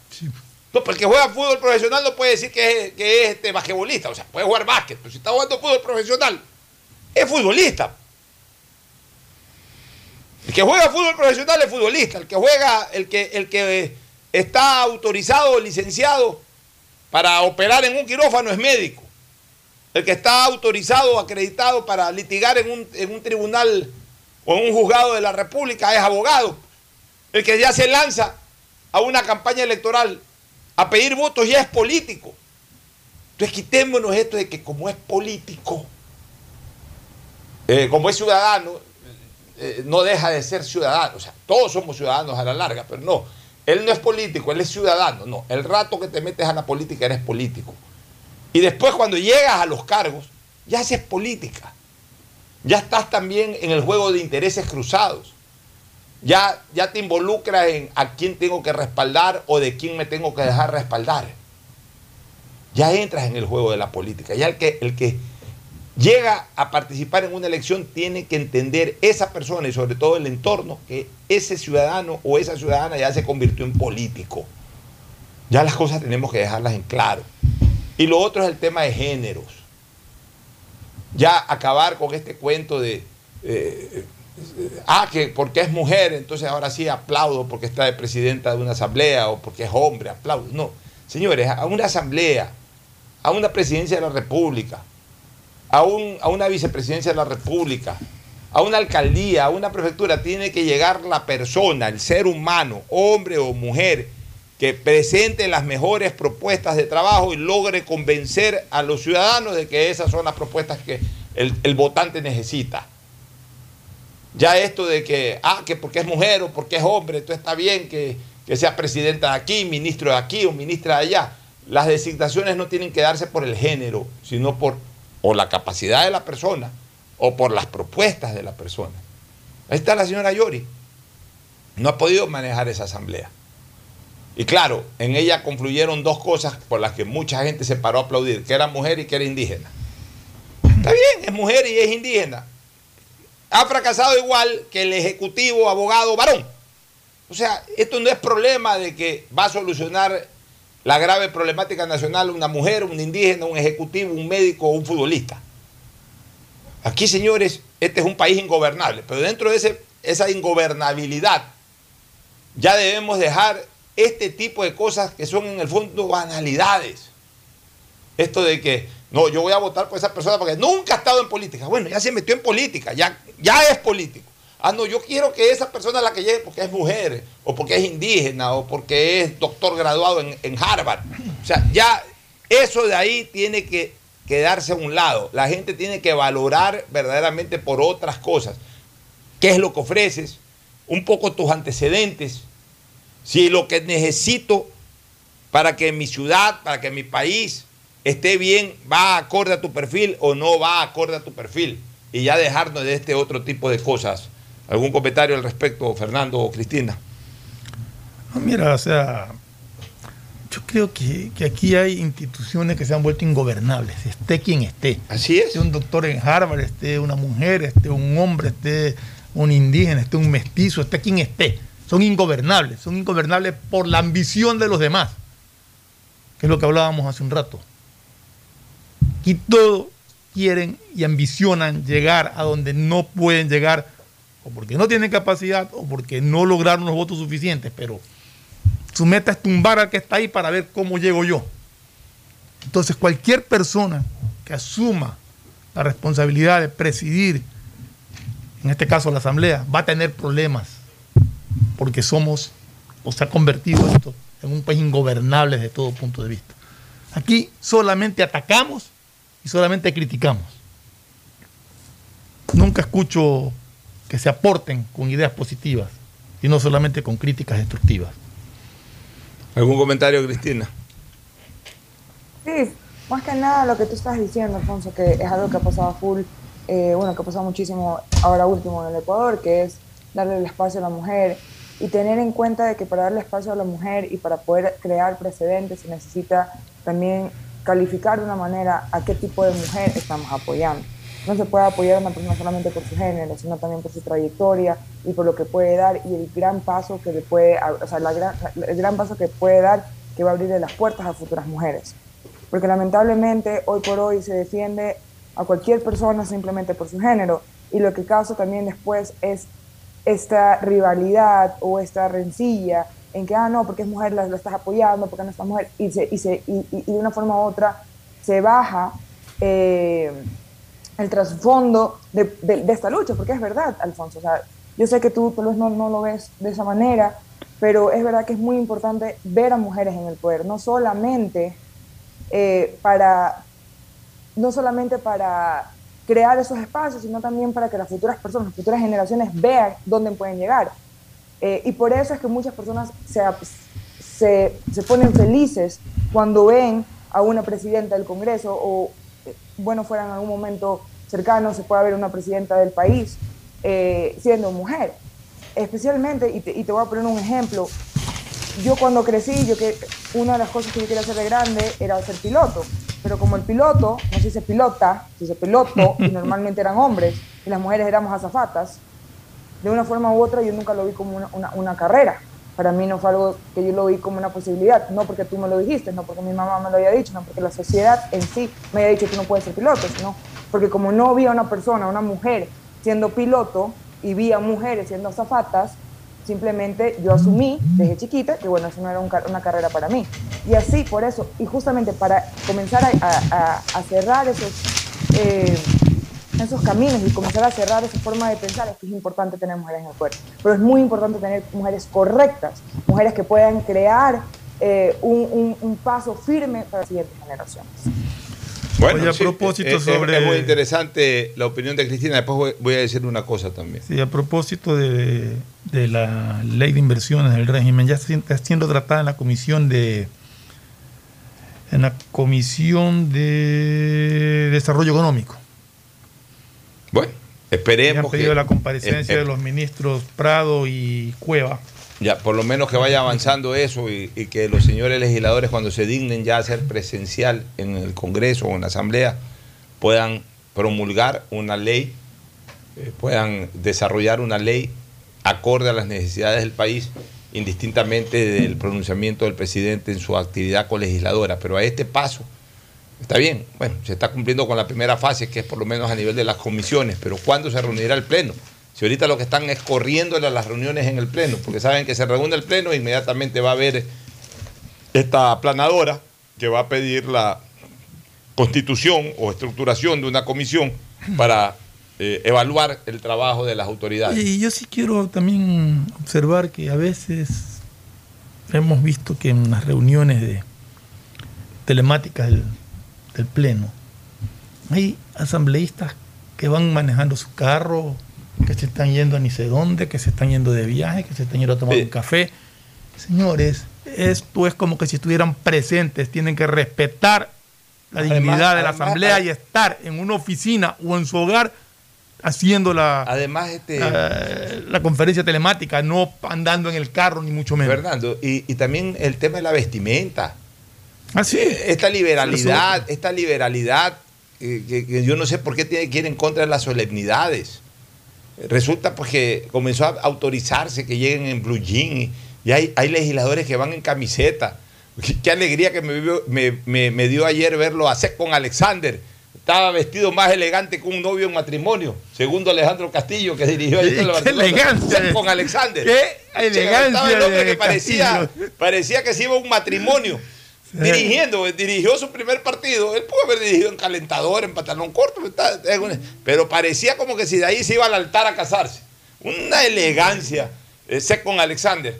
No, pero el que juega fútbol profesional no puede decir que es, que es este, basquetbolista, o sea, puede jugar básquet, pero si está jugando fútbol profesional, es futbolista. El que juega fútbol profesional es futbolista, el que juega, el que, el que está autorizado licenciado para operar en un quirófano es médico. El que está autorizado acreditado para litigar en un, en un tribunal o en un juzgado de la República es abogado. El que ya se lanza a una campaña electoral a pedir votos ya es político. Entonces quitémonos esto de que como es político, eh, como es ciudadano, eh, no deja de ser ciudadano. O sea, todos somos ciudadanos a la larga, pero no. Él no es político, él es ciudadano. No, el rato que te metes a la política eres político. Y después cuando llegas a los cargos, ya haces política. Ya estás también en el juego de intereses cruzados. Ya, ya te involucras en a quién tengo que respaldar o de quién me tengo que dejar respaldar. Ya entras en el juego de la política. Ya el que, el que llega a participar en una elección tiene que entender esa persona y sobre todo el entorno que ese ciudadano o esa ciudadana ya se convirtió en político. Ya las cosas tenemos que dejarlas en claro. Y lo otro es el tema de géneros. Ya acabar con este cuento de, eh, ah, que porque es mujer, entonces ahora sí aplaudo porque está de presidenta de una asamblea o porque es hombre, aplaudo. No, señores, a una asamblea, a una presidencia de la República, a, un- a una vicepresidencia de la República, a una alcaldía, a una prefectura, tiene que llegar la persona, el ser humano, hombre o mujer, que presente las mejores propuestas de trabajo y logre convencer a los ciudadanos de que esas son las propuestas que el votante necesita. Ya esto de que, ah, que porque es mujer o porque es hombre, entonces está bien que, que sea presidenta de aquí, ministro de aquí o ministra de allá. Las designaciones no tienen que darse por el género, sino por o la capacidad de la persona o por las propuestas de la persona. Ahí está la señora Yori. No ha podido manejar esa asamblea. Y claro, en ella confluyeron dos cosas por las que mucha gente se paró a aplaudir, que era mujer y que era indígena. Está bien, es mujer y es indígena. Ha fracasado igual que el ejecutivo abogado varón. O sea, esto no es problema de que va a solucionar la grave problemática nacional una mujer, un indígena, un ejecutivo, un médico o un futbolista. Aquí, señores, este es un país ingobernable, pero dentro de esa ingobernabilidad ya debemos dejar este tipo de cosas que son en el fondo banalidades. Esto de que, no, yo voy a votar por esa persona porque nunca ha estado en política. Bueno, ya se metió en política, ya, ya es político. Ah, no, yo quiero que esa persona la que llegue porque es mujer, o porque es indígena, o porque es doctor graduado en, en Harvard. O sea, ya eso de ahí tiene que quedarse a un lado. La gente tiene que valorar verdaderamente por otras cosas. ¿Qué es lo que ofreces? Un poco tus antecedentes. Si lo que necesito para que mi ciudad, para que mi país esté bien, va acorde a tu perfil o no va acorde a tu perfil. Y ya dejarnos de este otro tipo de cosas. ¿Algún comentario al respecto, Fernando o Cristina? No, mira, o sea, Yo creo que, que aquí hay instituciones que se han vuelto ingobernables, esté quien esté. Así es. Esté un doctor en Harvard, esté una mujer, esté un hombre, esté un indígena, esté un mestizo, esté quien esté. Son ingobernables, son ingobernables por la ambición de los demás, que es lo que hablábamos hace un rato. Aquí todos quieren y ambicionan llegar a donde no pueden llegar, o porque no tienen capacidad, o porque no lograron los votos suficientes, pero su meta es tumbar al que está ahí para ver cómo llego yo. Entonces cualquier persona que asuma la responsabilidad de presidir, en este caso la Asamblea, va a tener problemas, porque somos, o se ha convertido esto en un país ingobernable desde todo punto de vista. Aquí solamente atacamos y solamente criticamos. Nunca escucho que se aporten con ideas positivas, y no solamente con críticas destructivas. ¿Algún comentario, Cristina? Sí, más que nada lo que tú estás diciendo, Alfonso, que es algo que ha pasado a full, eh, bueno, que ha pasado muchísimo ahora último en el Ecuador, que es darle el espacio a la mujer y tener en cuenta de que para darle espacio a la mujer y para poder crear precedentes se necesita también calificar de una manera a qué tipo de mujer estamos apoyando. No se puede apoyar a una persona solamente por su género, sino también por su trayectoria y por lo que puede dar y el gran paso que le puede, o sea, el gran paso que puede dar que va a abrirle las puertas a futuras mujeres. Porque lamentablemente hoy por hoy se defiende a cualquier persona simplemente por su género y lo que causa también después es esta rivalidad o esta rencilla en que, ah, no, porque es mujer, la, la estás apoyando, porque no es mujer, y, se, y, se, y, y, de una forma u otra se baja eh, el trasfondo de, de, de, esta lucha, porque es verdad, Alfonso, o sea, yo sé que tú tal vez no, no lo ves de esa manera, pero es verdad que es muy importante ver a mujeres en el poder, no solamente eh, para, no solamente para crear esos espacios, sino también para que las futuras personas, las futuras generaciones vean dónde pueden llegar. Eh, y por eso es que muchas personas se, se, se, ponen felices cuando ven a una presidenta del Congreso o, eh, bueno, fuera en algún momento cercano, se pueda ver una presidenta del país eh, siendo mujer. Especialmente, y te, y te, voy a poner un ejemplo, yo cuando crecí, yo que una de las cosas que yo quería hacer de grande era ser piloto, pero como el piloto, no se dice pilota, se dice piloto, y normalmente eran hombres, y las mujeres éramos azafatas, de una forma u otra yo nunca lo vi como una, una, carrera. Para mí no fue algo que yo lo vi como una posibilidad, no porque tú me lo dijiste, no porque mi mamá me lo haya dicho, no porque la sociedad en sí me haya dicho que no puedes ser piloto, sino porque como no vi a una persona, una mujer siendo piloto y vi a mujeres siendo azafatas, simplemente yo asumí desde chiquita que bueno, eso no era un, una carrera para mí. Y así, por eso, y justamente para comenzar a cerrar esos... Eh, esos caminos y comenzar a cerrar esa forma de pensar es que es importante tener mujeres en el poder. Pero es muy importante tener mujeres correctas, mujeres que puedan crear eh, un, un, un, paso firme para las siguientes generaciones. Bueno, Oye, a sí, propósito es, sobre... Es muy interesante la opinión de Cristina. Después voy, voy a decir una cosa también. Sí, a propósito de, de, la ley de inversiones del régimen, ya está siendo tratada en la comisión de en la comisión de desarrollo económico. Bueno, esperemos. han pedido que, la comparecencia eh, eh, de los ministros Prado y Cueva. Ya, por lo menos que vaya avanzando eso y, y, que los señores legisladores cuando se dignen ya a ser presencial en el Congreso o en la Asamblea puedan promulgar una ley, eh, puedan desarrollar una ley acorde a las necesidades del país, indistintamente del pronunciamiento del presidente en su actividad colegisladora. Pero a este paso, Está bien, bueno, se está cumpliendo con la primera fase, que es por lo menos a nivel de las comisiones, pero ¿cuándo se reunirá el Pleno? Si ahorita lo que están es corriéndole a las reuniones en el Pleno, porque saben que se reúne el Pleno inmediatamente va a haber esta aplanadora que va a pedir la constitución o estructuración de una comisión para eh, evaluar el trabajo de las autoridades. Y yo sí quiero también observar que a veces hemos visto que en las reuniones de telemáticas del del Pleno. Hay asambleístas que van manejando su carro, que se están yendo a ni sé dónde, que se están yendo de viaje, que se están yendo a tomar sí. un café. Señores, esto es como que si estuvieran presentes, tienen que respetar la además, dignidad de la además, asamblea y estar en una oficina o en su hogar haciendo la, Además, este, la conferencia telemática, no andando en el carro, ni mucho menos. Fernando, y, y también el tema de la vestimenta. Ah, sí. Esta liberalidad, esta liberalidad, eh, que, que yo no sé por qué tiene que ir en contra de las solemnidades. Resulta pues que comenzó a autorizarse que lleguen en blue jean y, hay, hay legisladores que van en camiseta. Qué, qué alegría que me, me- me- me dio ayer verlo a Seth con Alexander. Estaba vestido más elegante que un novio en matrimonio, segundo Alejandro Castillo, que dirigió ayer Qué el Barcelona. elegancia. Con Alexander. Qué elegancia Estaba el hombre de que parecía, Castillo. parecía que se iba a un matrimonio. Dirigiendo, eh, dirigió su primer partido. Él pudo haber dirigido en calentador, en pantalón corto, pero parecía como que si de ahí se iba al altar a casarse. Una elegancia, ese con Alexander.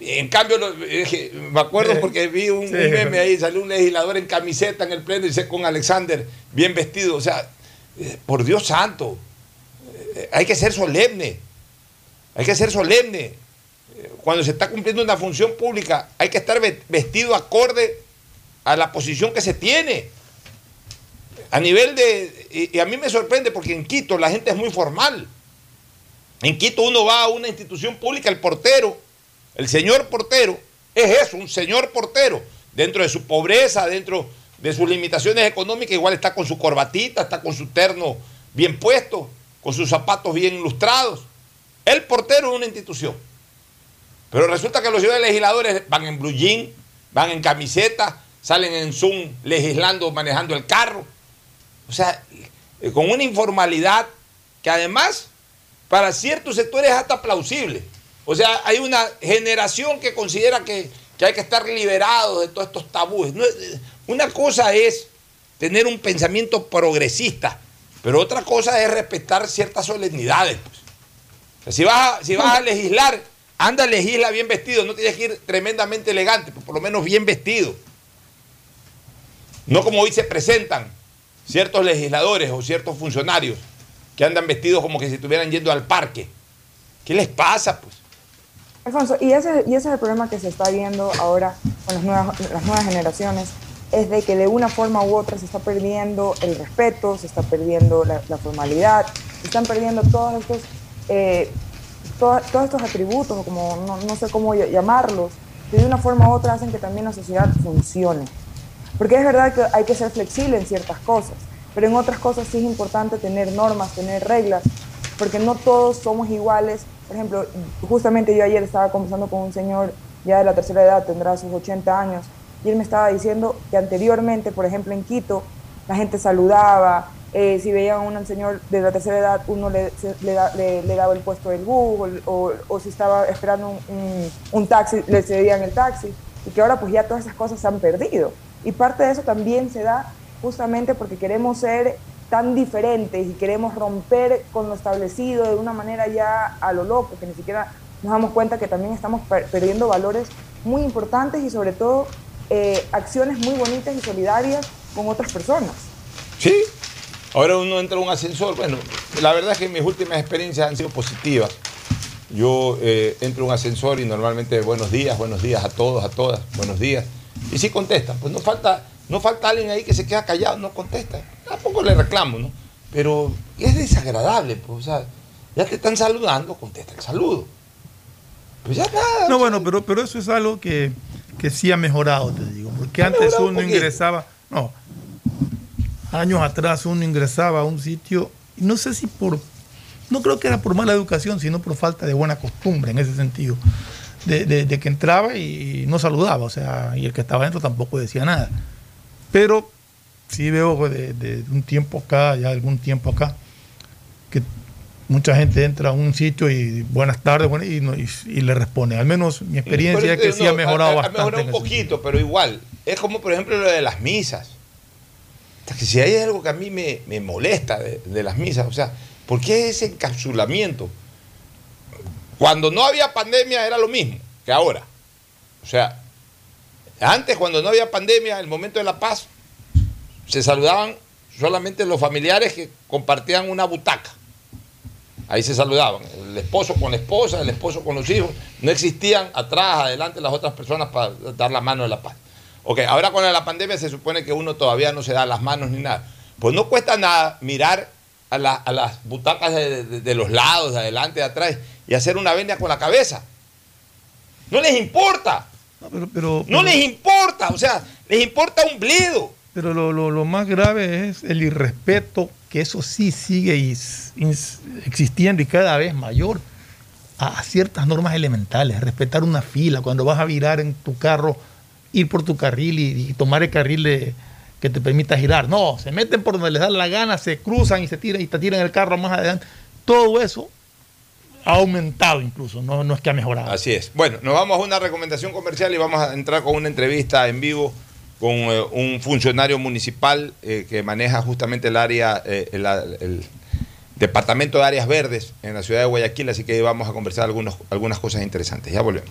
En cambio, eh, me acuerdo porque vi un, Sí. un meme ahí, salió un legislador en camiseta en el pleno y sé con Alexander, bien vestido. O sea, eh, por Dios santo, eh, hay que ser solemne. Hay que ser solemne cuando se está cumpliendo una función pública, hay que estar ve- vestido acorde a la posición que se tiene. A nivel de. Y, a mí me sorprende porque en Quito la gente es muy formal. En Quito uno va a una institución pública, el portero, el señor portero, es eso, un señor portero. Dentro de su pobreza, dentro de sus limitaciones económicas, igual está con su corbatita, está con su terno bien puesto, con sus zapatos bien ilustrados. El portero de una institución. Pero resulta que los señores legisladores van en blue jean, van en camiseta, salen en Zoom legislando, manejando el carro. O sea, eh, con una informalidad que además para ciertos sectores es hasta plausible. O sea, hay una generación que considera que, que hay que estar liberados de todos estos tabúes. No, eh, una cosa es tener un pensamiento progresista, pero otra cosa es respetar ciertas solemnidades. pues. O sea, si, vas a, si vas a legislar, anda, legisla bien vestido. No tienes que ir tremendamente elegante, pero por lo menos bien vestido. No como hoy se presentan ciertos legisladores o ciertos funcionarios que andan vestidos como que si estuvieran yendo al parque. ¿Qué les pasa, pues? Alfonso, y ese, y ese es el problema que se está viendo ahora con las nuevas, las nuevas generaciones, es de que de una forma u otra se está perdiendo el respeto, se está perdiendo la, la formalidad, se están perdiendo todos estos, eh, to- todos estos atributos, o como no, no sé cómo ll- llamarlos, de una forma u otra hacen que también la sociedad funcione. Porque es verdad que hay que ser flexible en ciertas cosas, pero en otras cosas sí es importante tener normas, tener reglas, porque no todos somos iguales. Por ejemplo, justamente yo ayer estaba conversando con un señor ya de la tercera edad, tendrá sus 80 años, y él me estaba diciendo que anteriormente, por ejemplo, en Quito, la gente saludaba, eh, si veían a un señor de la tercera edad, uno le, le, le- le daba el puesto del bus, o, o- si estaba esperando un, un- un taxi, le cedían el taxi, y que ahora pues ya todas esas cosas se han perdido. Y parte de eso también se da justamente porque queremos ser tan diferentes y queremos romper con lo establecido de una manera ya a lo loco, que ni siquiera nos damos cuenta que también estamos per- perdiendo valores muy importantes y sobre todo eh, acciones muy bonitas y solidarias con otras personas. Sí. Ahora uno entra a un ascensor. Bueno, la verdad es que mis últimas experiencias han sido positivas. Yo eh, entro a un ascensor y normalmente buenos días, buenos días a todos, a todas, buenos días. Y sí contestan. Pues no falta, no falta alguien ahí que se queda callado, no contesta. Tampoco le reclamo, ¿no? Pero es desagradable, pues, o sea, ya te están saludando, contesta el saludo. Pues ya nada. No, bueno, pero, pero eso es algo que, que sí ha mejorado, te digo. Porque antes uno poquito. ingresaba, no, años atrás uno ingresaba a un sitio, y no sé si por, no creo que era por mala educación, sino por falta de buena costumbre en ese sentido. De, de- de que entraba y no saludaba, o sea, y el que estaba dentro tampoco decía nada. Pero sí veo de, de un tiempo acá, ya algún tiempo acá, que mucha gente entra a un sitio y buenas tardes bueno, y, y- y le responde. Al menos mi experiencia Pero, es que eh, sí ha mejorado ha- ha bastante. mejorado un poquito, pero igual. Es como, por ejemplo, lo de las misas. Si hay algo que a mí me, me molesta de, de las misas, o sea, ¿por qué ese encapsulamiento? Cuando no había pandemia era lo mismo que ahora. O sea, antes cuando no había pandemia, el momento de la paz, se saludaban solamente los familiares que compartían una butaca. Ahí se saludaban, el esposo con la esposa, el esposo con los hijos. No existían atrás, adelante las otras personas para dar la mano de la paz. Ok, ahora con la pandemia se supone que uno todavía no se da las manos ni nada. Pues no cuesta nada mirar a, la- a las butacas de, de- de los lados, de adelante, de atrás, y hacer una venia con la cabeza. No les importa. No, pero, pero- No pero- les importa. O sea, les importa un blido. Pero lo, lo- lo más grave es el irrespeto, que eso sí sigue is- existiendo y cada vez mayor, a ciertas normas elementales. Respetar una fila, cuando vas a virar en tu carro, ir por tu carril y, tomar el carril que te permita girar. No, se meten por donde les da la gana, se cruzan y se tiran y te tiran el carro más adelante. Todo eso ha aumentado incluso, no, no es que ha mejorado. Así es. Bueno, nos vamos a una recomendación comercial y vamos a entrar con una entrevista en vivo con eh, un funcionario municipal eh, que maneja justamente el área, eh, el, el departamento de áreas verdes en la ciudad de Guayaquil, así que vamos a conversar algunos, algunas cosas interesantes. Ya volvemos.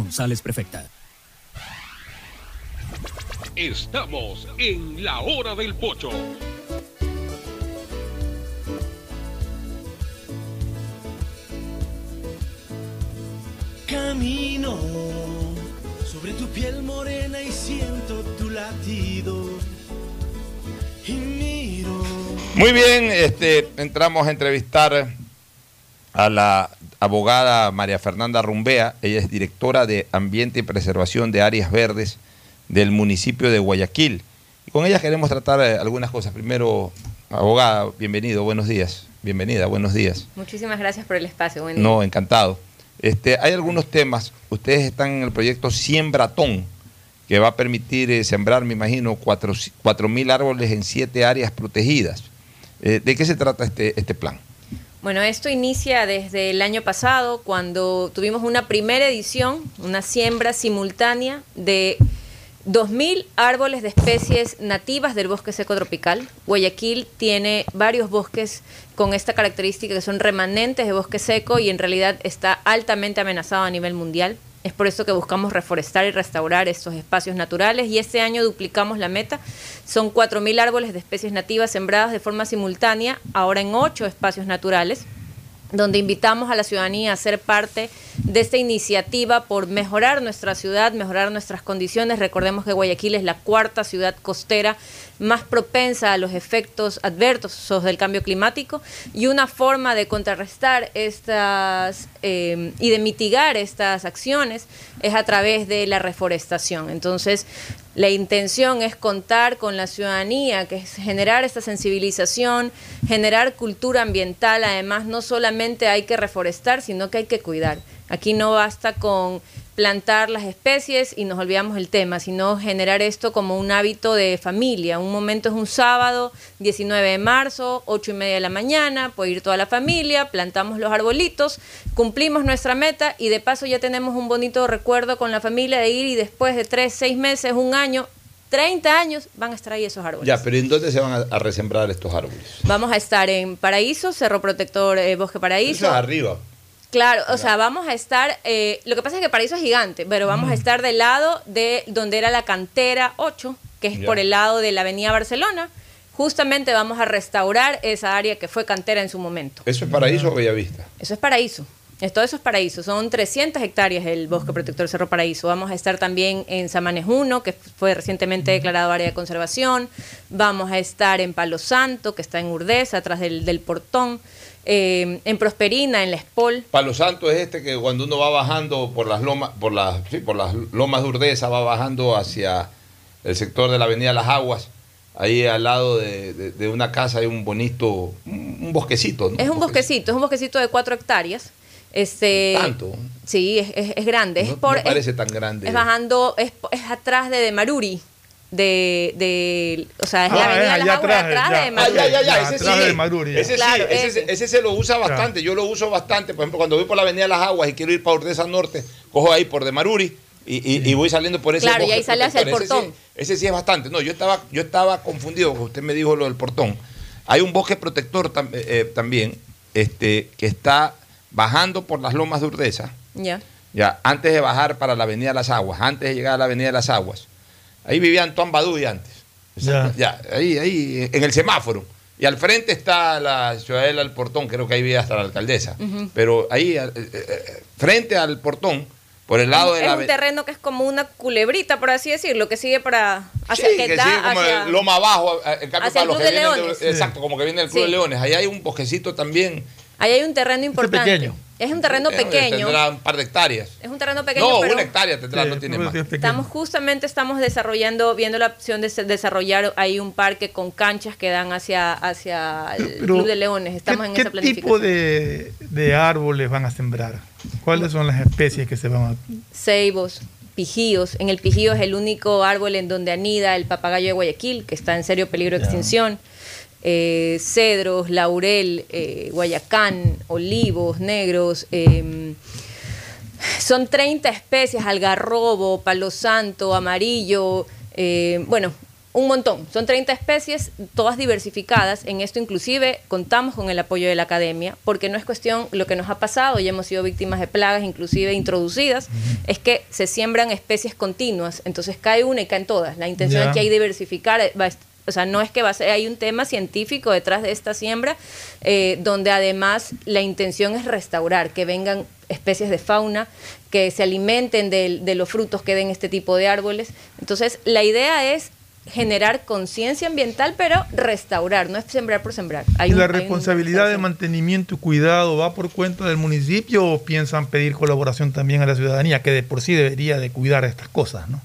prefecta. Estamos en la hora del pocho. Camino sobre tu piel morena y siento tu latido. Y miro. Muy bien, este, entramos a entrevistar a la abogada María Fernanda Rumbea. Ella es directora de Ambiente y Preservación de Áreas Verdes del municipio de Guayaquil. Y con ella queremos tratar eh, algunas cosas. Primero, abogada, bienvenido, buenos días. Bienvenida, buenos días. Muchísimas gracias por el espacio. Buen día. No, encantado. Este, hay algunos temas. Ustedes están en el proyecto Siembratón, que va a permitir eh, sembrar, me imagino, cuatro cuatro mil árboles en siete áreas protegidas. Eh, ¿De qué se trata este, este plan? Bueno, esto inicia desde el año pasado, cuando tuvimos una primera edición, una siembra simultánea de 2.000 árboles de especies nativas del bosque seco tropical. Guayaquil tiene varios bosques con esta característica que son remanentes de bosque seco y en realidad está altamente amenazado a nivel mundial. Es por eso que buscamos reforestar y restaurar estos espacios naturales y este año duplicamos la meta. Son 4.000 árboles de especies nativas sembradas de forma simultánea, ahora en 8 espacios naturales donde invitamos a la ciudadanía a ser parte de esta iniciativa por mejorar nuestra ciudad, mejorar nuestras condiciones. Recordemos que Guayaquil es la cuarta ciudad costera más propensa a los efectos adversos del cambio climático y una forma de contrarrestar estas eh, y de mitigar estas acciones es a través de la reforestación. Entonces, la intención es contar con la ciudadanía, que es generar esta sensibilización, generar cultura ambiental. Además, no solamente hay que reforestar, sino que hay que cuidar. Aquí no basta con plantar las especies y nos olvidamos el tema, sino generar esto como un hábito de familia. Un momento es un sábado, 19 de marzo, 8 y media de la mañana, puede ir toda la familia, plantamos los arbolitos, cumplimos nuestra meta y de paso ya tenemos un bonito recuerdo con la familia de ir y después de 3, 6 meses, un año, 30 años van a estar ahí esos árboles. Ya, pero ¿en dónde se van a, a resembrar estos árboles? Vamos a estar en Paraíso, Cerro Protector eh, Bosque Paraíso. Eso es arriba. Claro, o sea, vamos a estar, eh, lo que pasa es que Paraíso es gigante, pero vamos Mm. a estar del lado de donde era la cantera 8, que es por el lado de la avenida Barcelona. Justamente vamos a restaurar esa área que fue cantera en su momento. ¿Eso es paraíso o Bellavista? Eso es Paraíso. Todo eso es Paraíso. Son 300 hectáreas el bosque protector Cerro Paraíso. Vamos a estar también en Samanes 1, que fue recientemente declarado área de conservación. Vamos a estar en Palo Santo, que está en Urdesa, atrás del, del portón. Eh, en Prosperina, en La Espol. Palo Santo es este que cuando uno va bajando por las lomas, por las, sí, por las lomas de Urdesa, va bajando hacia el sector de la Avenida Las Aguas. Ahí al lado de, de- de una casa hay un bonito, un, un bosquecito, ¿no? Es un bosquecito, es un bosquecito de 4 hectáreas. Este, Tanto. Sí, es, es- es grande. No, es por, no es- parece tan grande. Es bajando, es, es atrás de, de Maruri. De, de, o sea, es la Ah, avenida es Las allá Aguas, atrás, atrás ya. de Maruri. ya, ya, ya, Ya, ese sí. de Maruri. Ese Claro, sí, ese, ese. ese se lo usa bastante. Yo lo uso bastante. Por ejemplo, cuando voy por la Avenida Las Aguas y quiero ir para Urdesa Norte, cojo ahí por de Maruri y, y- y voy saliendo por ese Claro, y ahí sale hacia el portón. sí- Ese, sí es bastante. No, yo estaba, yo estaba confundido, porque usted me dijo lo del portón. Hay un bosque protector tam- eh, eh, también este, que está bajando por las lomas de Urdesa. Ya. Ya, antes de bajar para la Avenida Las Aguas, antes de llegar a la Avenida Las Aguas. Ahí vivía Antoine Baduy antes. Ya. Ya, ahí, ahí, en el semáforo. Y al frente está la Ciudadela del Portón, creo que ahí vive hasta la alcaldesa. Pero ahí, eh, eh, eh, frente al portón, por el lado de es la... un terreno que es como una culebrita, por así decirlo, que sigue para hacia Sí, que, que da sigue como hacia- el loma abajo, en cambio hacia para el los Club que de vienen Leones. de- Exacto, como que viene del Club Sí. de Leones. Ahí hay un bosquecito también. Ahí hay un terreno importante. pequeño. Es un terreno Eh, pequeño. Tendrá un par de hectáreas. Es un terreno pequeño, no, pero una hectárea tendrá, Sí, no tiene más. estamos justamente estamos desarrollando, viendo la opción de desarrollar ahí un parque con canchas que dan hacia hacia el Pero, Club de Leones. Estamos ¿Qué, en qué esa planificación. tipo de, de árboles van a sembrar? ¿Cuáles son las especies que se van a...? ceibos, pijíos. En el pijío es el único árbol en donde anida el papagayo de Guayaquil, que está en serio peligro de extinción. Eh, cedros, laurel, eh, guayacán, olivos negros. eh, son 30 especies, algarrobo, palo santo, amarillo, eh, bueno, un montón. Son 30 especies, todas diversificadas. En esto inclusive contamos con el apoyo de la academia, porque no es cuestión lo que nos ha pasado, ya hemos sido víctimas de plagas, inclusive introducidas, es que se siembran especies continuas, entonces cae una y caen todas. La intención es que hay diversificar, o sea, no es que va a ser, hay un tema científico detrás de esta siembra, eh, donde además la intención es restaurar, que vengan especies de fauna, que se alimenten de, los frutos que den este tipo de árboles. Entonces, la idea es generar conciencia ambiental, pero restaurar, no es sembrar por sembrar. Hay ¿Y la un- responsabilidad de mantenimiento y cuidado va por cuenta del municipio o piensan pedir colaboración también a la ciudadanía, que de por sí debería de cuidar estas cosas, ¿no?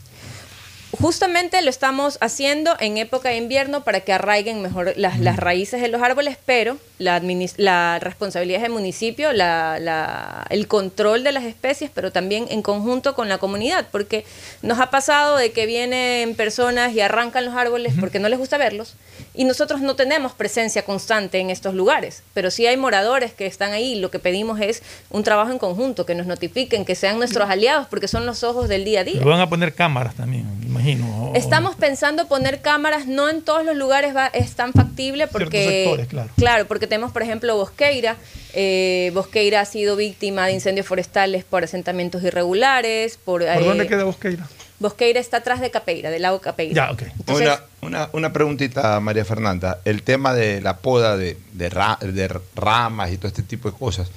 Justamente lo estamos haciendo en época de invierno para que arraiguen mejor las, las raíces de los árboles, pero la, la responsabilidad es del municipio, la- la- el control de las especies, pero también en conjunto con la comunidad, porque nos ha pasado de que vienen personas y arrancan los árboles porque no les gusta verlos, y nosotros no tenemos presencia constante en estos lugares, pero sí hay moradores que están ahí, lo que pedimos es un trabajo en conjunto, que nos notifiquen, que sean nuestros aliados, porque son los ojos del día a día. Le van a poner cámaras también, me imagino. Estamos pensando poner cámaras, no en todos los lugares va, es tan factible porque sectores, claro. porque tenemos por ejemplo Bosqueira, eh, Bosqueira ha sido víctima de incendios forestales por asentamientos irregulares, por, ¿Por eh, dónde queda Bosqueira? Bosqueira está atrás de Capeira, del lago Capeira. Ya, ok. Entonces, Una, una, una preguntita, María Fernanda. El tema de la poda de, de ra- de ramas y todo este tipo de cosas.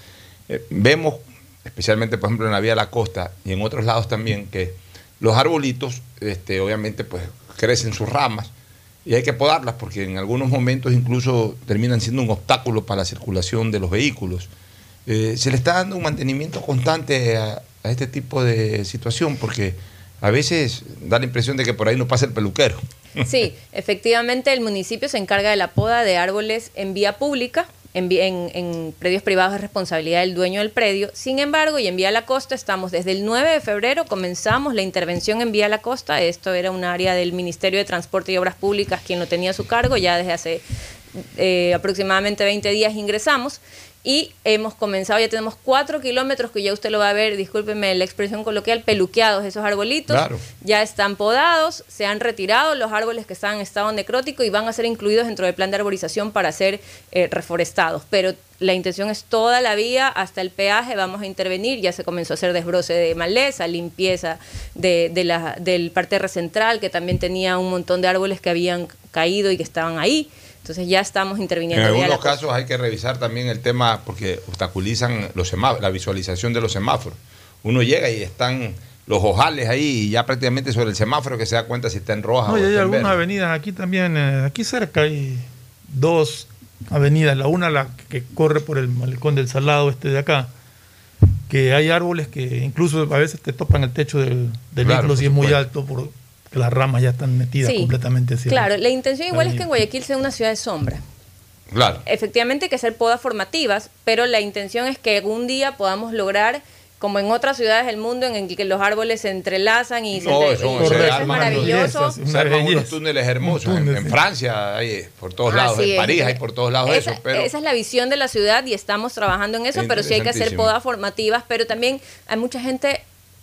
Eh, vemos, especialmente por ejemplo en la vía de la costa y en otros lados también, que los arbolitos, este, obviamente, pues crecen sus ramas y hay que podarlas porque en algunos momentos incluso terminan siendo un obstáculo para la circulación de los vehículos. Eh, ¿Se le está dando un mantenimiento constante a, a este tipo de situación? Porque a veces da la impresión de que por ahí no pasa el peluquero. Sí, efectivamente el municipio se encarga de la poda de árboles en vía pública, en, en- en predios privados de responsabilidad del dueño del predio. Sin embargo, y en Vía La Costa estamos desde el 9 de febrero, comenzamos la intervención en Vía La Costa. Esto era un área del Ministerio de Transporte y Obras Públicas quien lo tenía a su cargo. Ya desde hace eh, aproximadamente 20 días ingresamos y hemos comenzado, ya tenemos cuatro kilómetros que ya usted lo va a ver, discúlpeme la expresión coloquial, peluqueados esos arbolitos. Claro. Ya están podados, se han retirado los árboles que estaban en estado necrótico y van a ser incluidos dentro del plan de arborización para ser eh, reforestados. Pero la intención es toda la vía hasta el peaje, vamos a intervenir, ya se comenzó a hacer desbroce de maleza, limpieza de, de la, del parterre central, que también tenía un montón de árboles que habían caído y que estaban ahí. Entonces ya estamos En interviniendo. vía algunos casos hay que revisar también el tema porque obstaculizan los semá- la visualización de los semáforos. Uno llega y están los ojales ahí y ya prácticamente sobre el semáforo que se da cuenta si está en roja No, o y hay está en algunas verde. avenidas aquí también, eh, aquí cerca hay dos avenidas, la una la que corre por el malecón del Salado este de acá, que hay árboles que incluso a veces te topan el techo del, del Claro, vehículo por si es muy alto porque las ramas ya están metidas Sí, completamente hacia Claro, la intención igual es que en Guayaquil sea una ciudad de sombra. Claro. Efectivamente hay que hacer podas formativas, pero la intención es que algún día podamos lograr, como en otras ciudades del mundo, en el que los árboles se entrelazan y se No, entre- eso, y se eso es arman maravilloso. los- se arman unos túneles hermosos. En, túnel, en sí. Francia hay por todos lados, Así en es. París hay por todos lados esa, eso, pero esa es la visión de la ciudad y estamos trabajando en eso, pero sí hay que hacer podas formativas, pero también hay mucha gente,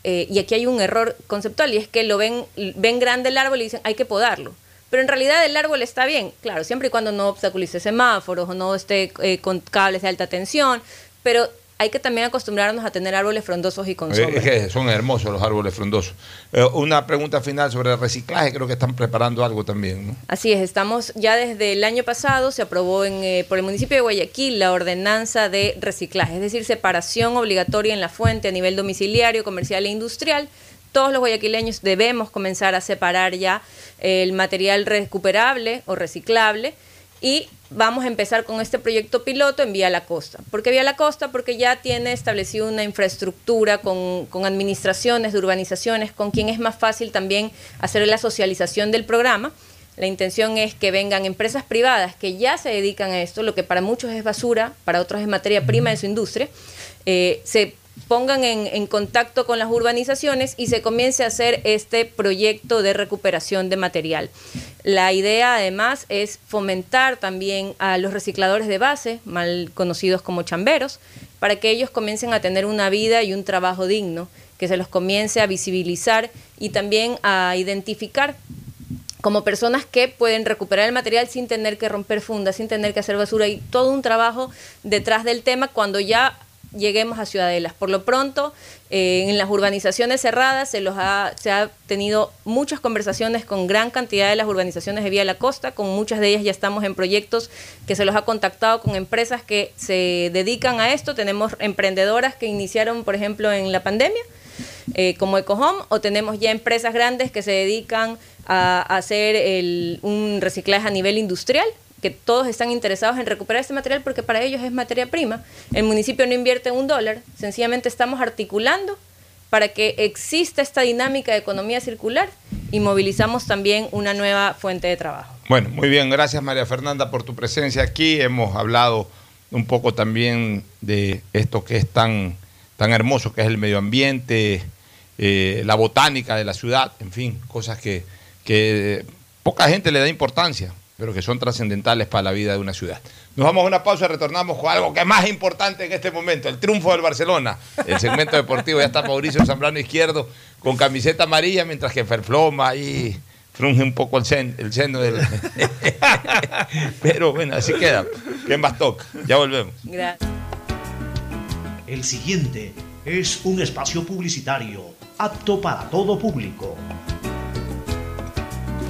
eh, y aquí hay un error conceptual, y es que lo ven, ven grande el árbol y dicen hay que podarlo. Pero en realidad el árbol está bien, claro, siempre y cuando no obstaculice semáforos o no esté eh, con cables de alta tensión, pero hay que también acostumbrarnos a tener árboles frondosos y con Eh, sombra. es que son hermosos los árboles frondosos. Eh, una pregunta final sobre el reciclaje, creo que están preparando algo también. ¿no? Así es, estamos ya desde el año pasado, se aprobó en, eh, por el municipio de Guayaquil la ordenanza de reciclaje, es decir, separación obligatoria en la fuente a nivel domiciliario, comercial e industrial. Todos los guayaquileños debemos comenzar a separar ya el material recuperable o reciclable y vamos a empezar con este proyecto piloto en Vía La Costa. ¿Por qué Vía La Costa? Porque ya tiene establecido una infraestructura con, administraciones de urbanizaciones, con quien es más fácil también hacer la socialización del programa. La intención es que vengan empresas privadas que ya se dedican a esto, lo que para muchos es basura, para otros es materia prima de su industria, eh, se pongan en, contacto con las urbanizaciones y se comience a hacer este proyecto de recuperación de material. La idea además es fomentar también a los recicladores de base, mal conocidos como chamberos, para que ellos comiencen a tener una vida y un trabajo digno, que se los comience a visibilizar y también a identificar como personas que pueden recuperar el material sin tener que romper fundas, sin tener que hacer basura y todo un trabajo detrás del tema cuando ya lleguemos a Ciudadelas. Por lo pronto, eh, en las urbanizaciones cerradas se, los ha, se ha tenido muchas conversaciones con gran cantidad de las urbanizaciones de Vía la Costa, con muchas de ellas ya estamos en proyectos que se los ha contactado con empresas que se dedican a esto. Tenemos emprendedoras que iniciaron, por ejemplo, en la pandemia, eh, como EcoHome, o tenemos ya empresas grandes que se dedican a, a hacer el- un reciclaje a nivel industrial, que todos están interesados en recuperar este material porque para ellos es materia prima. El municipio no invierte un dólar, sencillamente estamos articulando para que exista esta dinámica de economía circular y movilizamos también una nueva fuente de trabajo. Bueno, muy bien, gracias María Fernanda por tu presencia aquí. Hemos hablado un poco también de esto que es tan, hermoso, que es el medio ambiente, eh, la botánica de la ciudad, en fin, cosas que, que poca gente le da importancia, pero que son trascendentales para la vida de una ciudad. Nos vamos a una pausa y retornamos con algo que es más importante en este momento, el triunfo del Barcelona. El segmento deportivo, ya está Mauricio Zambrano Izquierdo con camiseta amarilla, mientras que Ferfloma ahí frunge un poco el, el seno del... Pero bueno, así queda. ¿Quién más toca? Ya volvemos. Gracias. El siguiente es un espacio publicitario apto para todo público.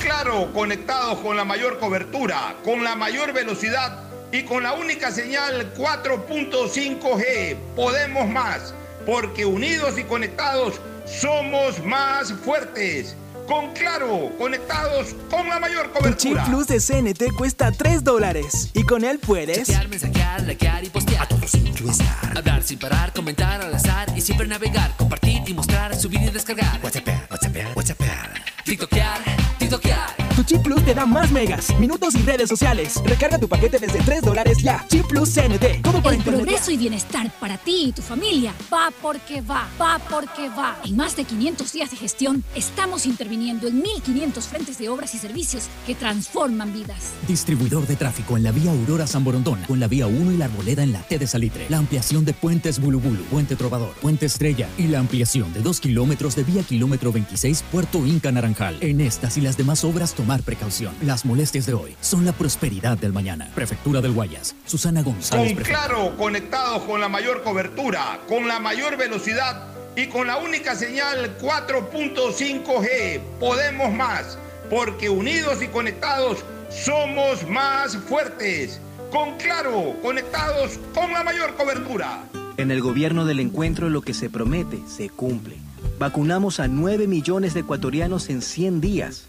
Claro, conectados con la mayor cobertura, con la mayor velocidad y con la única señal 4.5G. Podemos más, porque unidos y conectados somos más fuertes. Con Claro, conectados con la mayor Tu chip cobertura. plus de CNT cuesta 3 dólares y con él puedes... Chatear, mensajear, likear y postear. A todo sin Hablar sin parar, comentar al azar y siempre navegar, compartir y mostrar, subir y descargar. WhatsApp, WhatsApp, WhatsApp. TikTokear, TikTokear. Tu chip plus te da más megas, minutos y redes sociales. Recarga tu paquete desde 3 dólares ya. Chip plus CNT. Todo por El internet. progreso y bienestar para ti y tu familia va porque va, va porque va. En más de 500 días de gestión, estamos interviniendo en 1.500 frentes de obras y servicios que transforman vidas. Distribuidor de tráfico en la vía Aurora San Borondón, con la vía 1 y la Arboleda en la T de Salitre. La ampliación de puentes Bulubulu, Puente Trovador, Puente Estrella y la ampliación de 2 kilómetros de vía kilómetro 26 Puerto Inca Naranjal. En estas y las demás obras tomar precaución. Las molestias de hoy son la prosperidad del mañana. Prefectura del Guayas, Susana González, Con. Claro, conectados con la mayor cobertura, con la mayor velocidad y con la única señal 4.5G. Podemos más, porque unidos y conectados somos más fuertes. Con Claro, conectados con la mayor cobertura. En el gobierno del encuentro lo que se promete se cumple. Vacunamos a 9 millones de ecuatorianos en 100 días.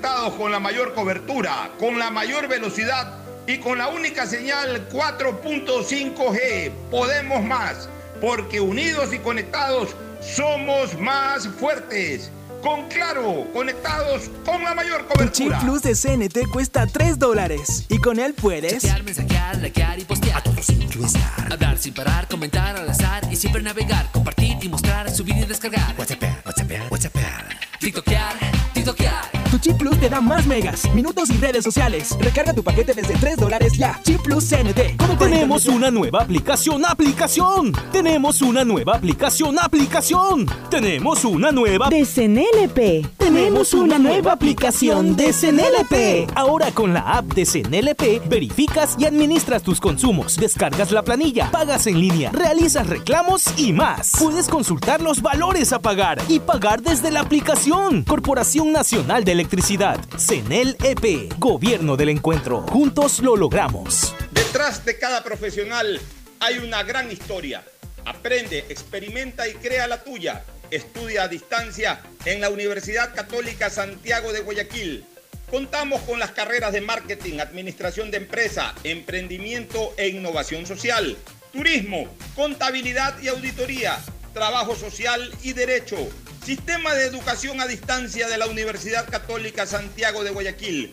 conectados con la mayor cobertura, con la mayor velocidad y con la única señal 4.5G. Podemos más, porque unidos y conectados somos más fuertes. Con Claro, conectados con la mayor Tu chip cobertura. plus de CNT cuesta 3 dólares y con él puedes... Chatear, mensajear, likear y postear. A todo sin Hablar sin parar, comentar al azar y siempre navegar, compartir y mostrar, subir y descargar. WhatsApp, WhatsApp, WhatsApp. TikTokear. Tu chip plus te da más megas, minutos y redes sociales. Recarga tu paquete desde 3 dólares ya. Chip Plus CNT. Tenemos una nueva aplicación, aplicación. Tenemos una nueva aplicación, aplicación. Tenemos una nueva de CNLP. Tenemos una nueva aplicación de CNLP. Ahora con la app de CNLP verificas y administras tus consumos, descargas la planilla, pagas en línea, realizas reclamos y más. Puedes consultar los valores a pagar y pagar desde la aplicación. Corporación Nacional de Electricidad, CNLP, Gobierno del Encuentro. Juntos lo logramos. Detrás de cada profesional hay una gran historia. Aprende, experimenta y crea la tuya. Estudia a distancia en la Universidad Católica Santiago de Guayaquil. Contamos con las carreras de marketing, administración de empresa, emprendimiento e innovación social, turismo, contabilidad y auditoría, trabajo social y derecho. Sistema de educación a distancia de la Universidad Católica Santiago de Guayaquil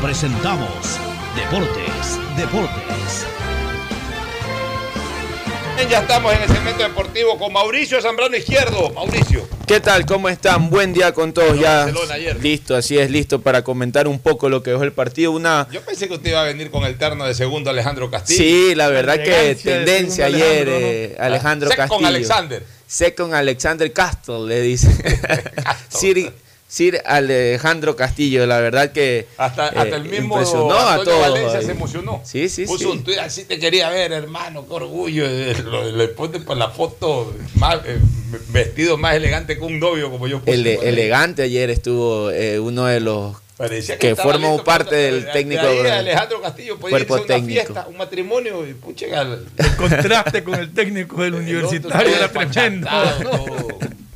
presentamos Deportes, Deportes. Bien, Ya estamos en el segmento deportivo con Mauricio Zambrano Izquierdo. Mauricio. ¿Qué tal? ¿Cómo están? Buen día con todos. Ya ayer. listo, así es, listo para comentar un poco lo que dejó el partido. Una Yo pensé que usted iba a venir con el terno de segundo Alejandro Castillo. Sí, la verdad que tendencia ayer, Alejandro, eh, ¿no? Alejandro Sé con Castillo. Alexander. Sé con Alexander Castle, le dice. Sir, Sir Alejandro Castillo, la verdad que Hasta, eh, hasta el mismo impresionó a todos. Valencia ahí. se emocionó. Sí, sí, Puso sí. un tuit, así te quería ver, hermano, qué orgullo. Eh, lo- Le pone por la foto más, eh, vestido más elegante que un novio, como yo puse. Ele- elegante ayer estuvo eh, uno de los Parecía que formó listo parte para- del de- técnico de ahí del Alejandro Castillo podía irse cuerpo a una técnico. fiesta, un matrimonio y pucha, al- El contraste con el técnico del universitario era tremendo.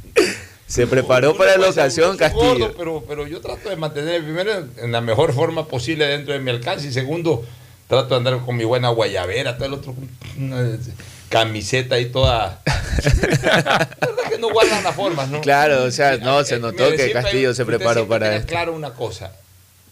Se preparó para la ocasión, Castillo. gordo, pero, pero yo trato de mantener primero en la mejor forma posible dentro de mi alcance y segundo trato de andar con mi buena guayabera, todo el otro una camiseta y toda. La verdad que no guardan las formas, ¿no? Claro, o sea, no, se notó Mire, que Castillo hay- se preparó para esto. claro una cosa.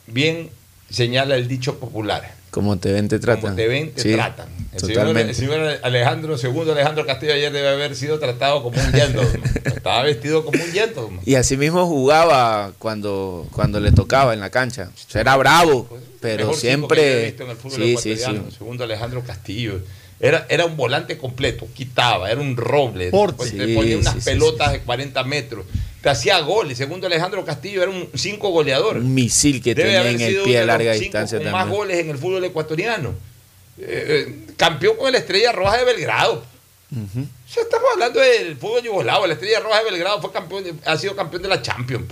Bien señala el dicho popular. Como te ven, te tratan. Como te ven, te Sí, tratan. El señor, Totalmente. el señor Alejandro, segundo Alejandro Castillo ayer debe haber sido tratado como un gentleman. Estaba vestido como un gentleman. Y así mismo jugaba cuando, cuando le tocaba en la cancha. O sea, era bravo, pero que siempre. visto en el fútbol Sí, sí, sí. Segundo Alejandro Castillo. Era, era un volante completo, quitaba, era un roble. Porte. Pues ponía unas sí, sí, pelotas de 40 metros. Te hacía goles. Segundo Alejandro Castillo era un cinco goleador. Un misil que Debe tenía en el pie a larga distancia con más también. goles en el fútbol ecuatoriano. Eh, eh, campeón con la Estrella Roja de Belgrado. O sea, estamos hablando del fútbol yugoslavo. La Estrella Roja de Belgrado fue campeón, ha sido campeón de la Champions.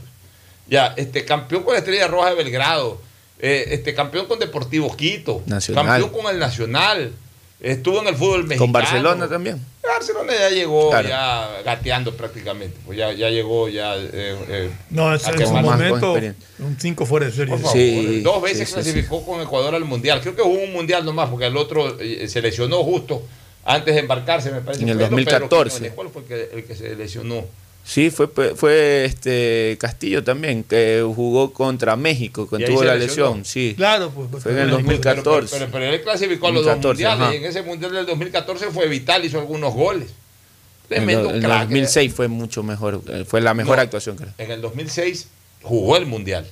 Ya, este, campeón con la Estrella Roja de Belgrado. eh, este, campeón con Deportivo Quito. Nacional. Campeón con el Nacional. Estuvo en el fútbol mexicano. Con Barcelona también. Barcelona ya llegó Claro. ya gateando prácticamente. Pues ya, ya llegó ya. eh, eh, No, es a en su momento un 5 fuera de serie. favor, Sí, dos veces sí, sí, clasificó con Ecuador al Mundial. Creo que hubo un Mundial nomás, porque el otro eh, se lesionó justo antes de embarcarse, me parece. En el Fue, ¿no? Pedro 2014. Quiñones. ¿Cuál fue el que, el que se lesionó? Sí, fue, fue este Castillo también, que jugó contra México, ahí tuvo la lesión. Sí. Claro, pues. pues, Fue en el pero- 2014. Pero, pero, pero él clasificó a los dos 2014, mundiales ajá. y en ese mundial del 2014 fue vital, hizo algunos goles. En Tremendo el, en crack. 2006 fue mucho mejor, eh, fue la mejor No, actuación, creo. En el 2006 jugó el mundial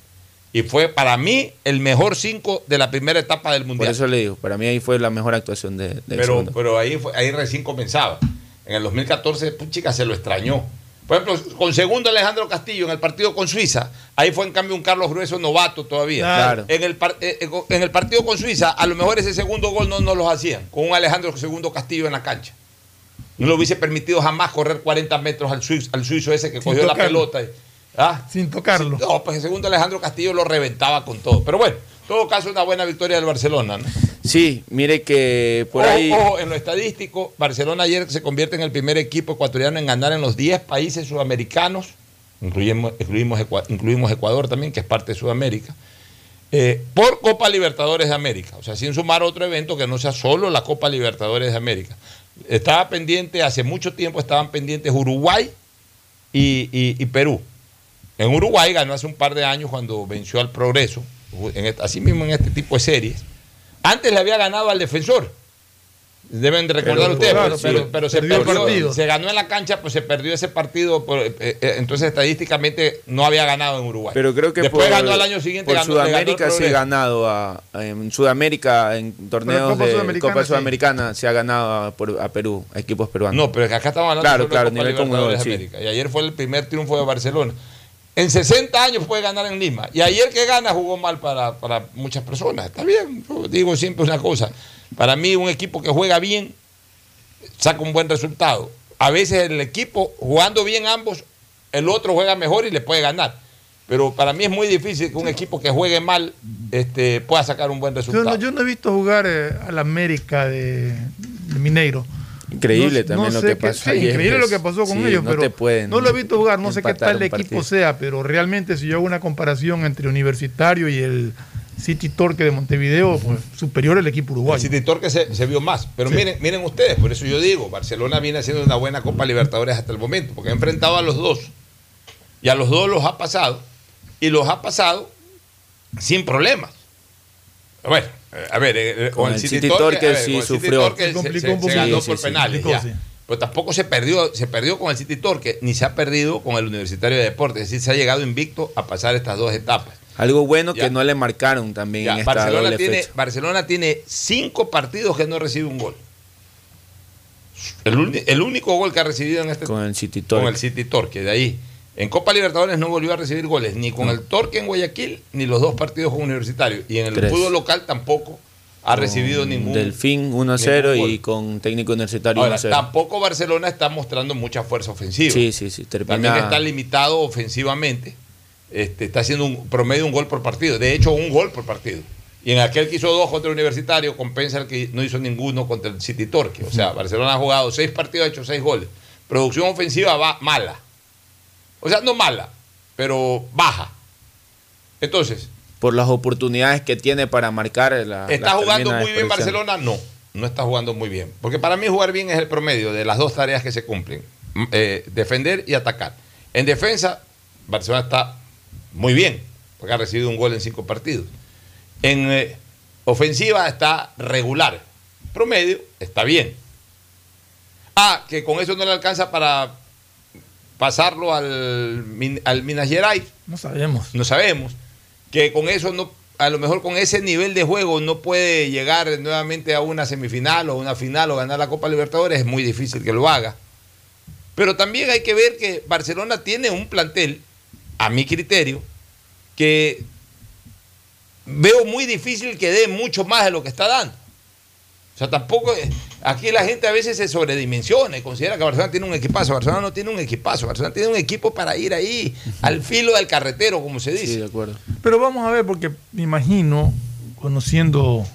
y fue para mí el mejor cinco de la primera etapa del Por mundial. eso le digo, para mí ahí fue la mejor actuación de, del pero, pero ahí, fue- ahí recién comenzaba. En el 2014, pues, chica, se lo extrañó. Por ejemplo, con segundo Alejandro Castillo en el partido con Suiza, ahí fue en cambio un Carlos Grueso novato todavía. Claro. En, el par- eh, eh, en el partido con Suiza, a lo mejor ese segundo gol no nos los hacían, con un Alejandro segundo Castillo en la cancha. No le hubiese permitido jamás correr 40 metros al suizo, al suizo ese que Sin cogió la pelota. y- ¿ah? Sin tocarlo. No, pues el segundo Alejandro Castillo lo reventaba con todo. Pero bueno, en todo caso, una buena victoria del Barcelona. ¿no? Sí, mire que por Ojo, ahí... ojo, en lo estadístico, Barcelona ayer se convierte en el primer equipo ecuatoriano en ganar en los 10 países sudamericanos, incluimos, incluimos, Ecua- incluimos Ecuador también, que es parte de Sudamérica, eh, por Copa Libertadores de América. O sea, sin sumar otro evento que no sea solo la Copa Libertadores de América. Estaba pendiente, hace mucho tiempo estaban pendientes Uruguay y, y- y Perú. En Uruguay ganó hace un par de años cuando venció al Progreso, en este- así mismo en este tipo de series. Antes le había ganado al defensor. Deben de recordar Pero, ustedes, claro, pero, sí, pero se perdió partido. se ganó en la cancha, pues se perdió ese partido, por- eh, eh, entonces estadísticamente no había ganado en Uruguay. Pero creo que Después por, ganó al año siguiente. por ganó- le ganó Sudamérica se ha ganado a, en Sudamérica en torneos Copa de Sudamericana, Copa sí. Sudamericana se ha ganado a, por- a Perú, a equipos peruanos. No, pero es que acá estamos hablando Claro, de claro, Copa nivel Libertadores sí. de América. Y ayer fue el primer triunfo de Barcelona. En 60 años puede ganar en Lima. Y ayer que gana jugó mal para, para muchas personas. Está bien, yo digo siempre una cosa. Para mí un equipo que juega bien saca un buen resultado. A veces el equipo jugando bien ambos, el otro juega mejor y le puede ganar. Pero para mí es muy difícil que un equipo que juegue mal este, pueda sacar un buen Yo resultado. no, yo no he visto jugar eh, al América de, de Mineiro. Increíble No- también no lo sé que qué- pasó ayer, increíble pues. lo que pasó con Sí, ellos, no pero te pueden no lo he visto jugar, no sé qué tal un equipo sea, pero realmente si yo hago una comparación entre Universitario y el City Torque de Montevideo, pues superior el equipo El uruguayo. City Torque se, se vio más. Pero miren, miren ustedes, por eso yo digo, Barcelona viene haciendo una buena Copa Libertadores hasta el momento, porque ha enfrentado a los dos. Y a los dos los ha pasado. Y los ha pasado sin problemas. Bueno, a ver, eh, con, el City, Torque, a ver, sí con el City sufrió. Torque Se complicó se- un se poquito. ganó Sí, por sí, sí, penales. complicó, ya. Pero tampoco se perdió, se perdió con el City Torque, ni se ha perdido con el Universitario de Deportes. Es decir, se ha llegado invicto a pasar estas dos etapas. Algo bueno Ya. que no le marcaron también Ya, en esta Barcelona, doble tiene, fecha. Barcelona tiene cinco partidos que no recibe un gol. El, único gol que ha recibido en este Con el City con Torque. el City Torque. De ahí, en Copa Libertadores no volvió a recibir goles, ni con el Torque en Guayaquil, ni los dos partidos con Universitario. Y en el Tres. fútbol local tampoco ha recibido ningún. Delfín 1-0 ningún y con técnico universitario Ahora, 1-0. tampoco Barcelona está mostrando mucha fuerza ofensiva. Sí, sí, sí. Termina... También está limitado ofensivamente. Este, está haciendo un promedio un gol por partido. De hecho, un gol por partido. Y en aquel que hizo dos contra el Universitario, compensa el que no hizo ninguno contra el City Torque. O sea, Barcelona ha jugado seis partidos, ha hecho seis goles. Producción ofensiva va mala. O sea, no mala, pero baja. Entonces, Por las oportunidades que tiene para marcar la ¿está jugando muy bien. Barcelona? No, no está jugando muy bien. Porque para mí jugar bien es el promedio de las dos tareas que se cumplen. Eh, defender y atacar. En defensa, Barcelona está muy bien, porque ha recibido un gol en cinco partidos. En, eh, ofensiva está regular. Promedio está bien. Ah, que con eso no le alcanza para pasarlo al, al Minas Gerais. No sabemos. No sabemos. Que con eso no, a lo mejor con ese nivel de juego no puede llegar nuevamente a una semifinal o una final o ganar la Copa Libertadores, es muy difícil que lo haga. Pero también hay que ver que Barcelona tiene un plantel, a mi criterio, que veo muy difícil que dé mucho más de lo que está dando. O sea, tampoco. Aquí la gente a veces se sobredimensiona y considera que Barcelona tiene un equipazo. Barcelona no tiene un equipazo. Barcelona tiene un equipo para ir ahí al filo del carretero, como se dice. Sí, de acuerdo. Pero vamos a ver, porque me imagino, conociendo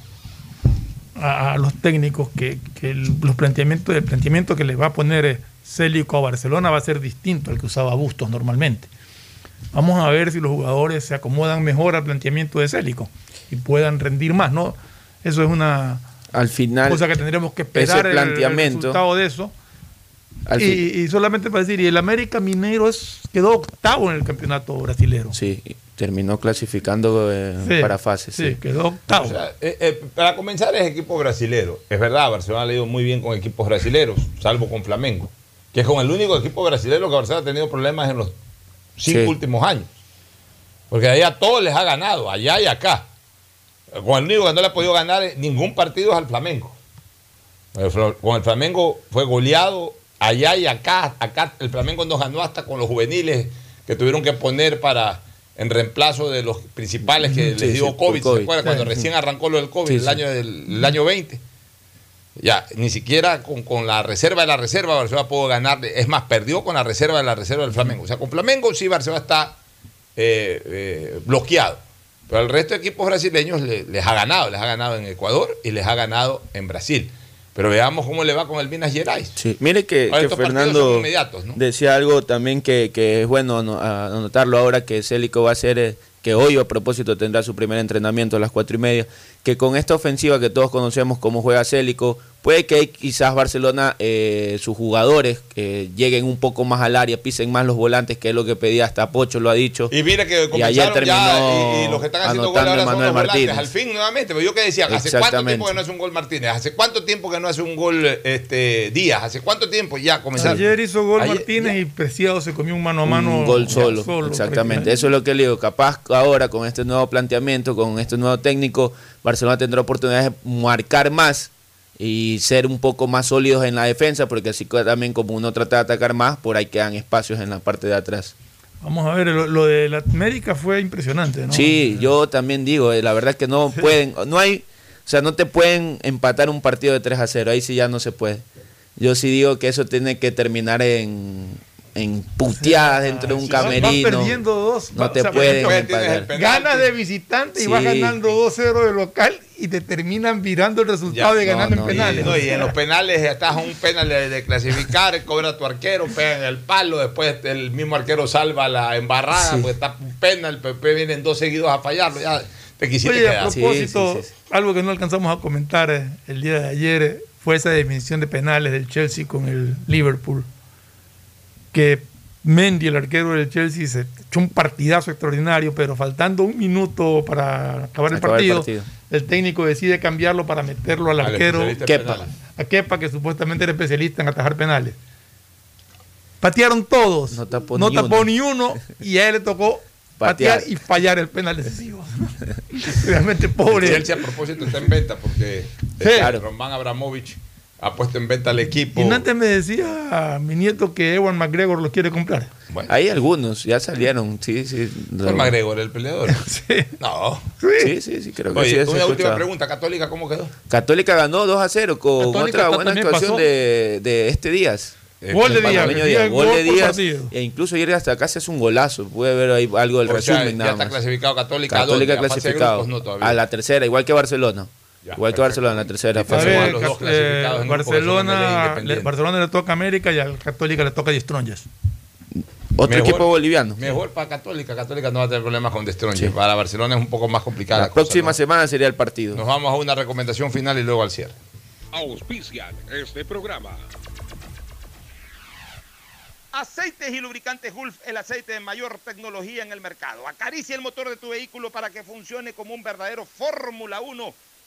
a, a los técnicos, que, que el, los planteamientos, el planteamiento que le va a poner eh, Célico a Barcelona va a ser distinto al que usaba Bustos normalmente. Vamos a ver si los jugadores se acomodan mejor al planteamiento de Célico y puedan rendir más, ¿no? Eso es una Al final, cosa que tendremos que esperar ese el- el, planteamiento. resultado de eso. Al Y, solamente para decir, y el América Mineiro es, quedó octavo en el campeonato brasilero. Sí, terminó clasificando eh, Sí, para fases. sí, quedó octavo. O sea, eh, eh, para comenzar es equipo brasilero. Es verdad, Barcelona ha ido muy bien con equipos brasileros, salvo con Flamengo, que es con el único equipo brasilero que Barcelona ha tenido problemas en los cinco Sí. últimos años. Porque allá a todos les ha ganado, allá y acá. Con el único que no le ha podido ganar ningún partido es al Flamengo. Con el Flamengo fue goleado allá y acá. Acá el Flamengo nos ganó hasta con los juveniles que tuvieron que poner para en reemplazo de los principales que Sí, les dio sí, COVID. ¿Se acuerdan? Cuando recién arrancó lo del COVID, el. Año del, el año 20. Ya, ni siquiera con, con la reserva de la reserva Barcelona pudo ganar. Es más, perdió con la reserva de la reserva del Flamengo. O sea, con Flamengo sí Barcelona está eh, eh, bloqueado. Pero el resto de equipos brasileños le- les ha ganado. Les ha ganado en Ecuador y les ha ganado en Brasil. Pero veamos cómo le va con el Minas Gerais. Sí, mire que, Ahora, Fernando decía algo también que, que es bueno anotarlo ahora que Célico va a hacer, eh, que hoy a propósito tendrá su primer entrenamiento a las cuatro y media, que con esta ofensiva que todos conocemos cómo juega Célico, puede que quizás Barcelona, eh, sus jugadores eh, lleguen un poco más al área, pisen más los volantes, que es lo que pedía hasta Pocho, lo ha dicho. Y mira que Y ayer ya terminó y, y los que están haciendo gol ahora son Manuel los volantes. Martínez. Al fin nuevamente, pero yo que decía, ¿hace cuánto tiempo que no hace un gol Martínez? ¿Hace cuánto tiempo que no hace un gol este Díaz? ¿Hace cuánto tiempo ya comenzaron? Ayer hizo gol Ayer- Martínez y Preciado se comió un mano a mano. un gol ya solo, exactamente. Eso es lo que le digo. Capaz ahora con este nuevo planteamiento, con este nuevo técnico, Barcelona tendrá oportunidades de marcar más y ser un poco más sólidos en la defensa, porque así también como uno trata de atacar más, por ahí quedan espacios en la parte de atrás. Vamos a ver, lo, lo de la América fue impresionante, ¿no? Sí, yo también digo, eh, la verdad es que no pueden, no hay, o sea, no te pueden empatar un partido de 3 a 0, ahí sí ya no se puede. Yo sí digo que eso tiene que terminar en, en puteadas dentro de un Si vas- vas camerino. perdiendo dos, no te sea, pueden empatar. Ganas de visitante y vas ganando 2-0 de local y te terminan virando el resultado Ya, ganando no, en penales. No, y en los penales estás a un penal de, de clasificar, cobra tu arquero, pega en el palo, después el mismo arquero salva la embarrada, Sí. pues está un penal, después vienen dos seguidos a fallarlo, ya te quisiste Oye, a propósito, algo que no alcanzamos a comentar eh, el día de ayer eh, fue esa definición de penales del Chelsea con el Liverpool. Que Mendy, el arquero del Chelsea, se echó un partidazo extraordinario, pero faltando un minuto para acabar el, Acabar el partido, partido. el técnico decide cambiarlo para meterlo al Al arquero Kepa. a Kepa, que supuestamente era especialista en atajar penales. Patearon todos, No tapó no ni tapó uno. ni uno, y a él le tocó patear, Patear. y fallar el penal decisivo. Realmente pobre. El Chelsea a propósito está en venta porque Sí. eh, Claro. Román Abramovich ha puesto en venta al equipo. Y antes me decía mi nieto que Ewan McGregor lo quiere comprar. Hay algunos, ya salieron, sí, sí. ¿Cuál McGregor, el peleador? No. Sí, sí, sí, creo que Oye, sí. una última pregunta, Católica, ¿cómo quedó? Católica ganó 2 a 0 con Católica otra buena actuación de, de este Díaz. Eh, Gol de el Díaz, panameño metía Gol gol de Díaz. partido. E incluso ayer hasta acá se hace un golazo. Puede ver ahí algo del O sea, resumen ya nada está más. clasificado Católica, ¿a Católica? ¿A clasificado. grupos? No, todavía. a la tercera, igual que Barcelona. Ya, igual que Barcelona, la tercera fase. ver, los dos Cat- clasificados eh, Barcelona, le. Barcelona le toca a América y al Católica le toca a Strongers. Otro Mejor- equipo boliviano. Mejor para Católica. Católica no va a tener problemas con Destroyer. Para Barcelona es un poco más complicada. La cosa, próxima ¿no? semana sería el partido. Nos vamos a una recomendación final y luego al cierre. Auspician este programa. Aceites y lubricantes Gulf, el aceite de mayor tecnología en el mercado. Acaricia el motor de tu vehículo para que funcione como un verdadero Fórmula 1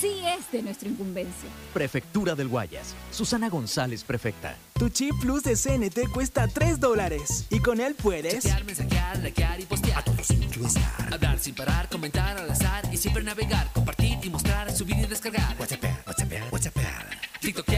sí es de nuestra incumbencia. Prefectura del Guayas. Susana González, prefecta. Tu chip plus de CNT cuesta 3 dólares y con él puedes Chatear, mensajear, likear y postear. A todos estar. Hablar sin parar, comentar al azar y siempre navegar, compartir y mostrar, subir y descargar. WhatsApp, WhatsApp, WhatsApp. TikTokear.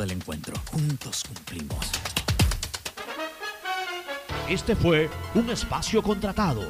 del encuentro. Juntos cumplimos. Este fue un espacio contratado.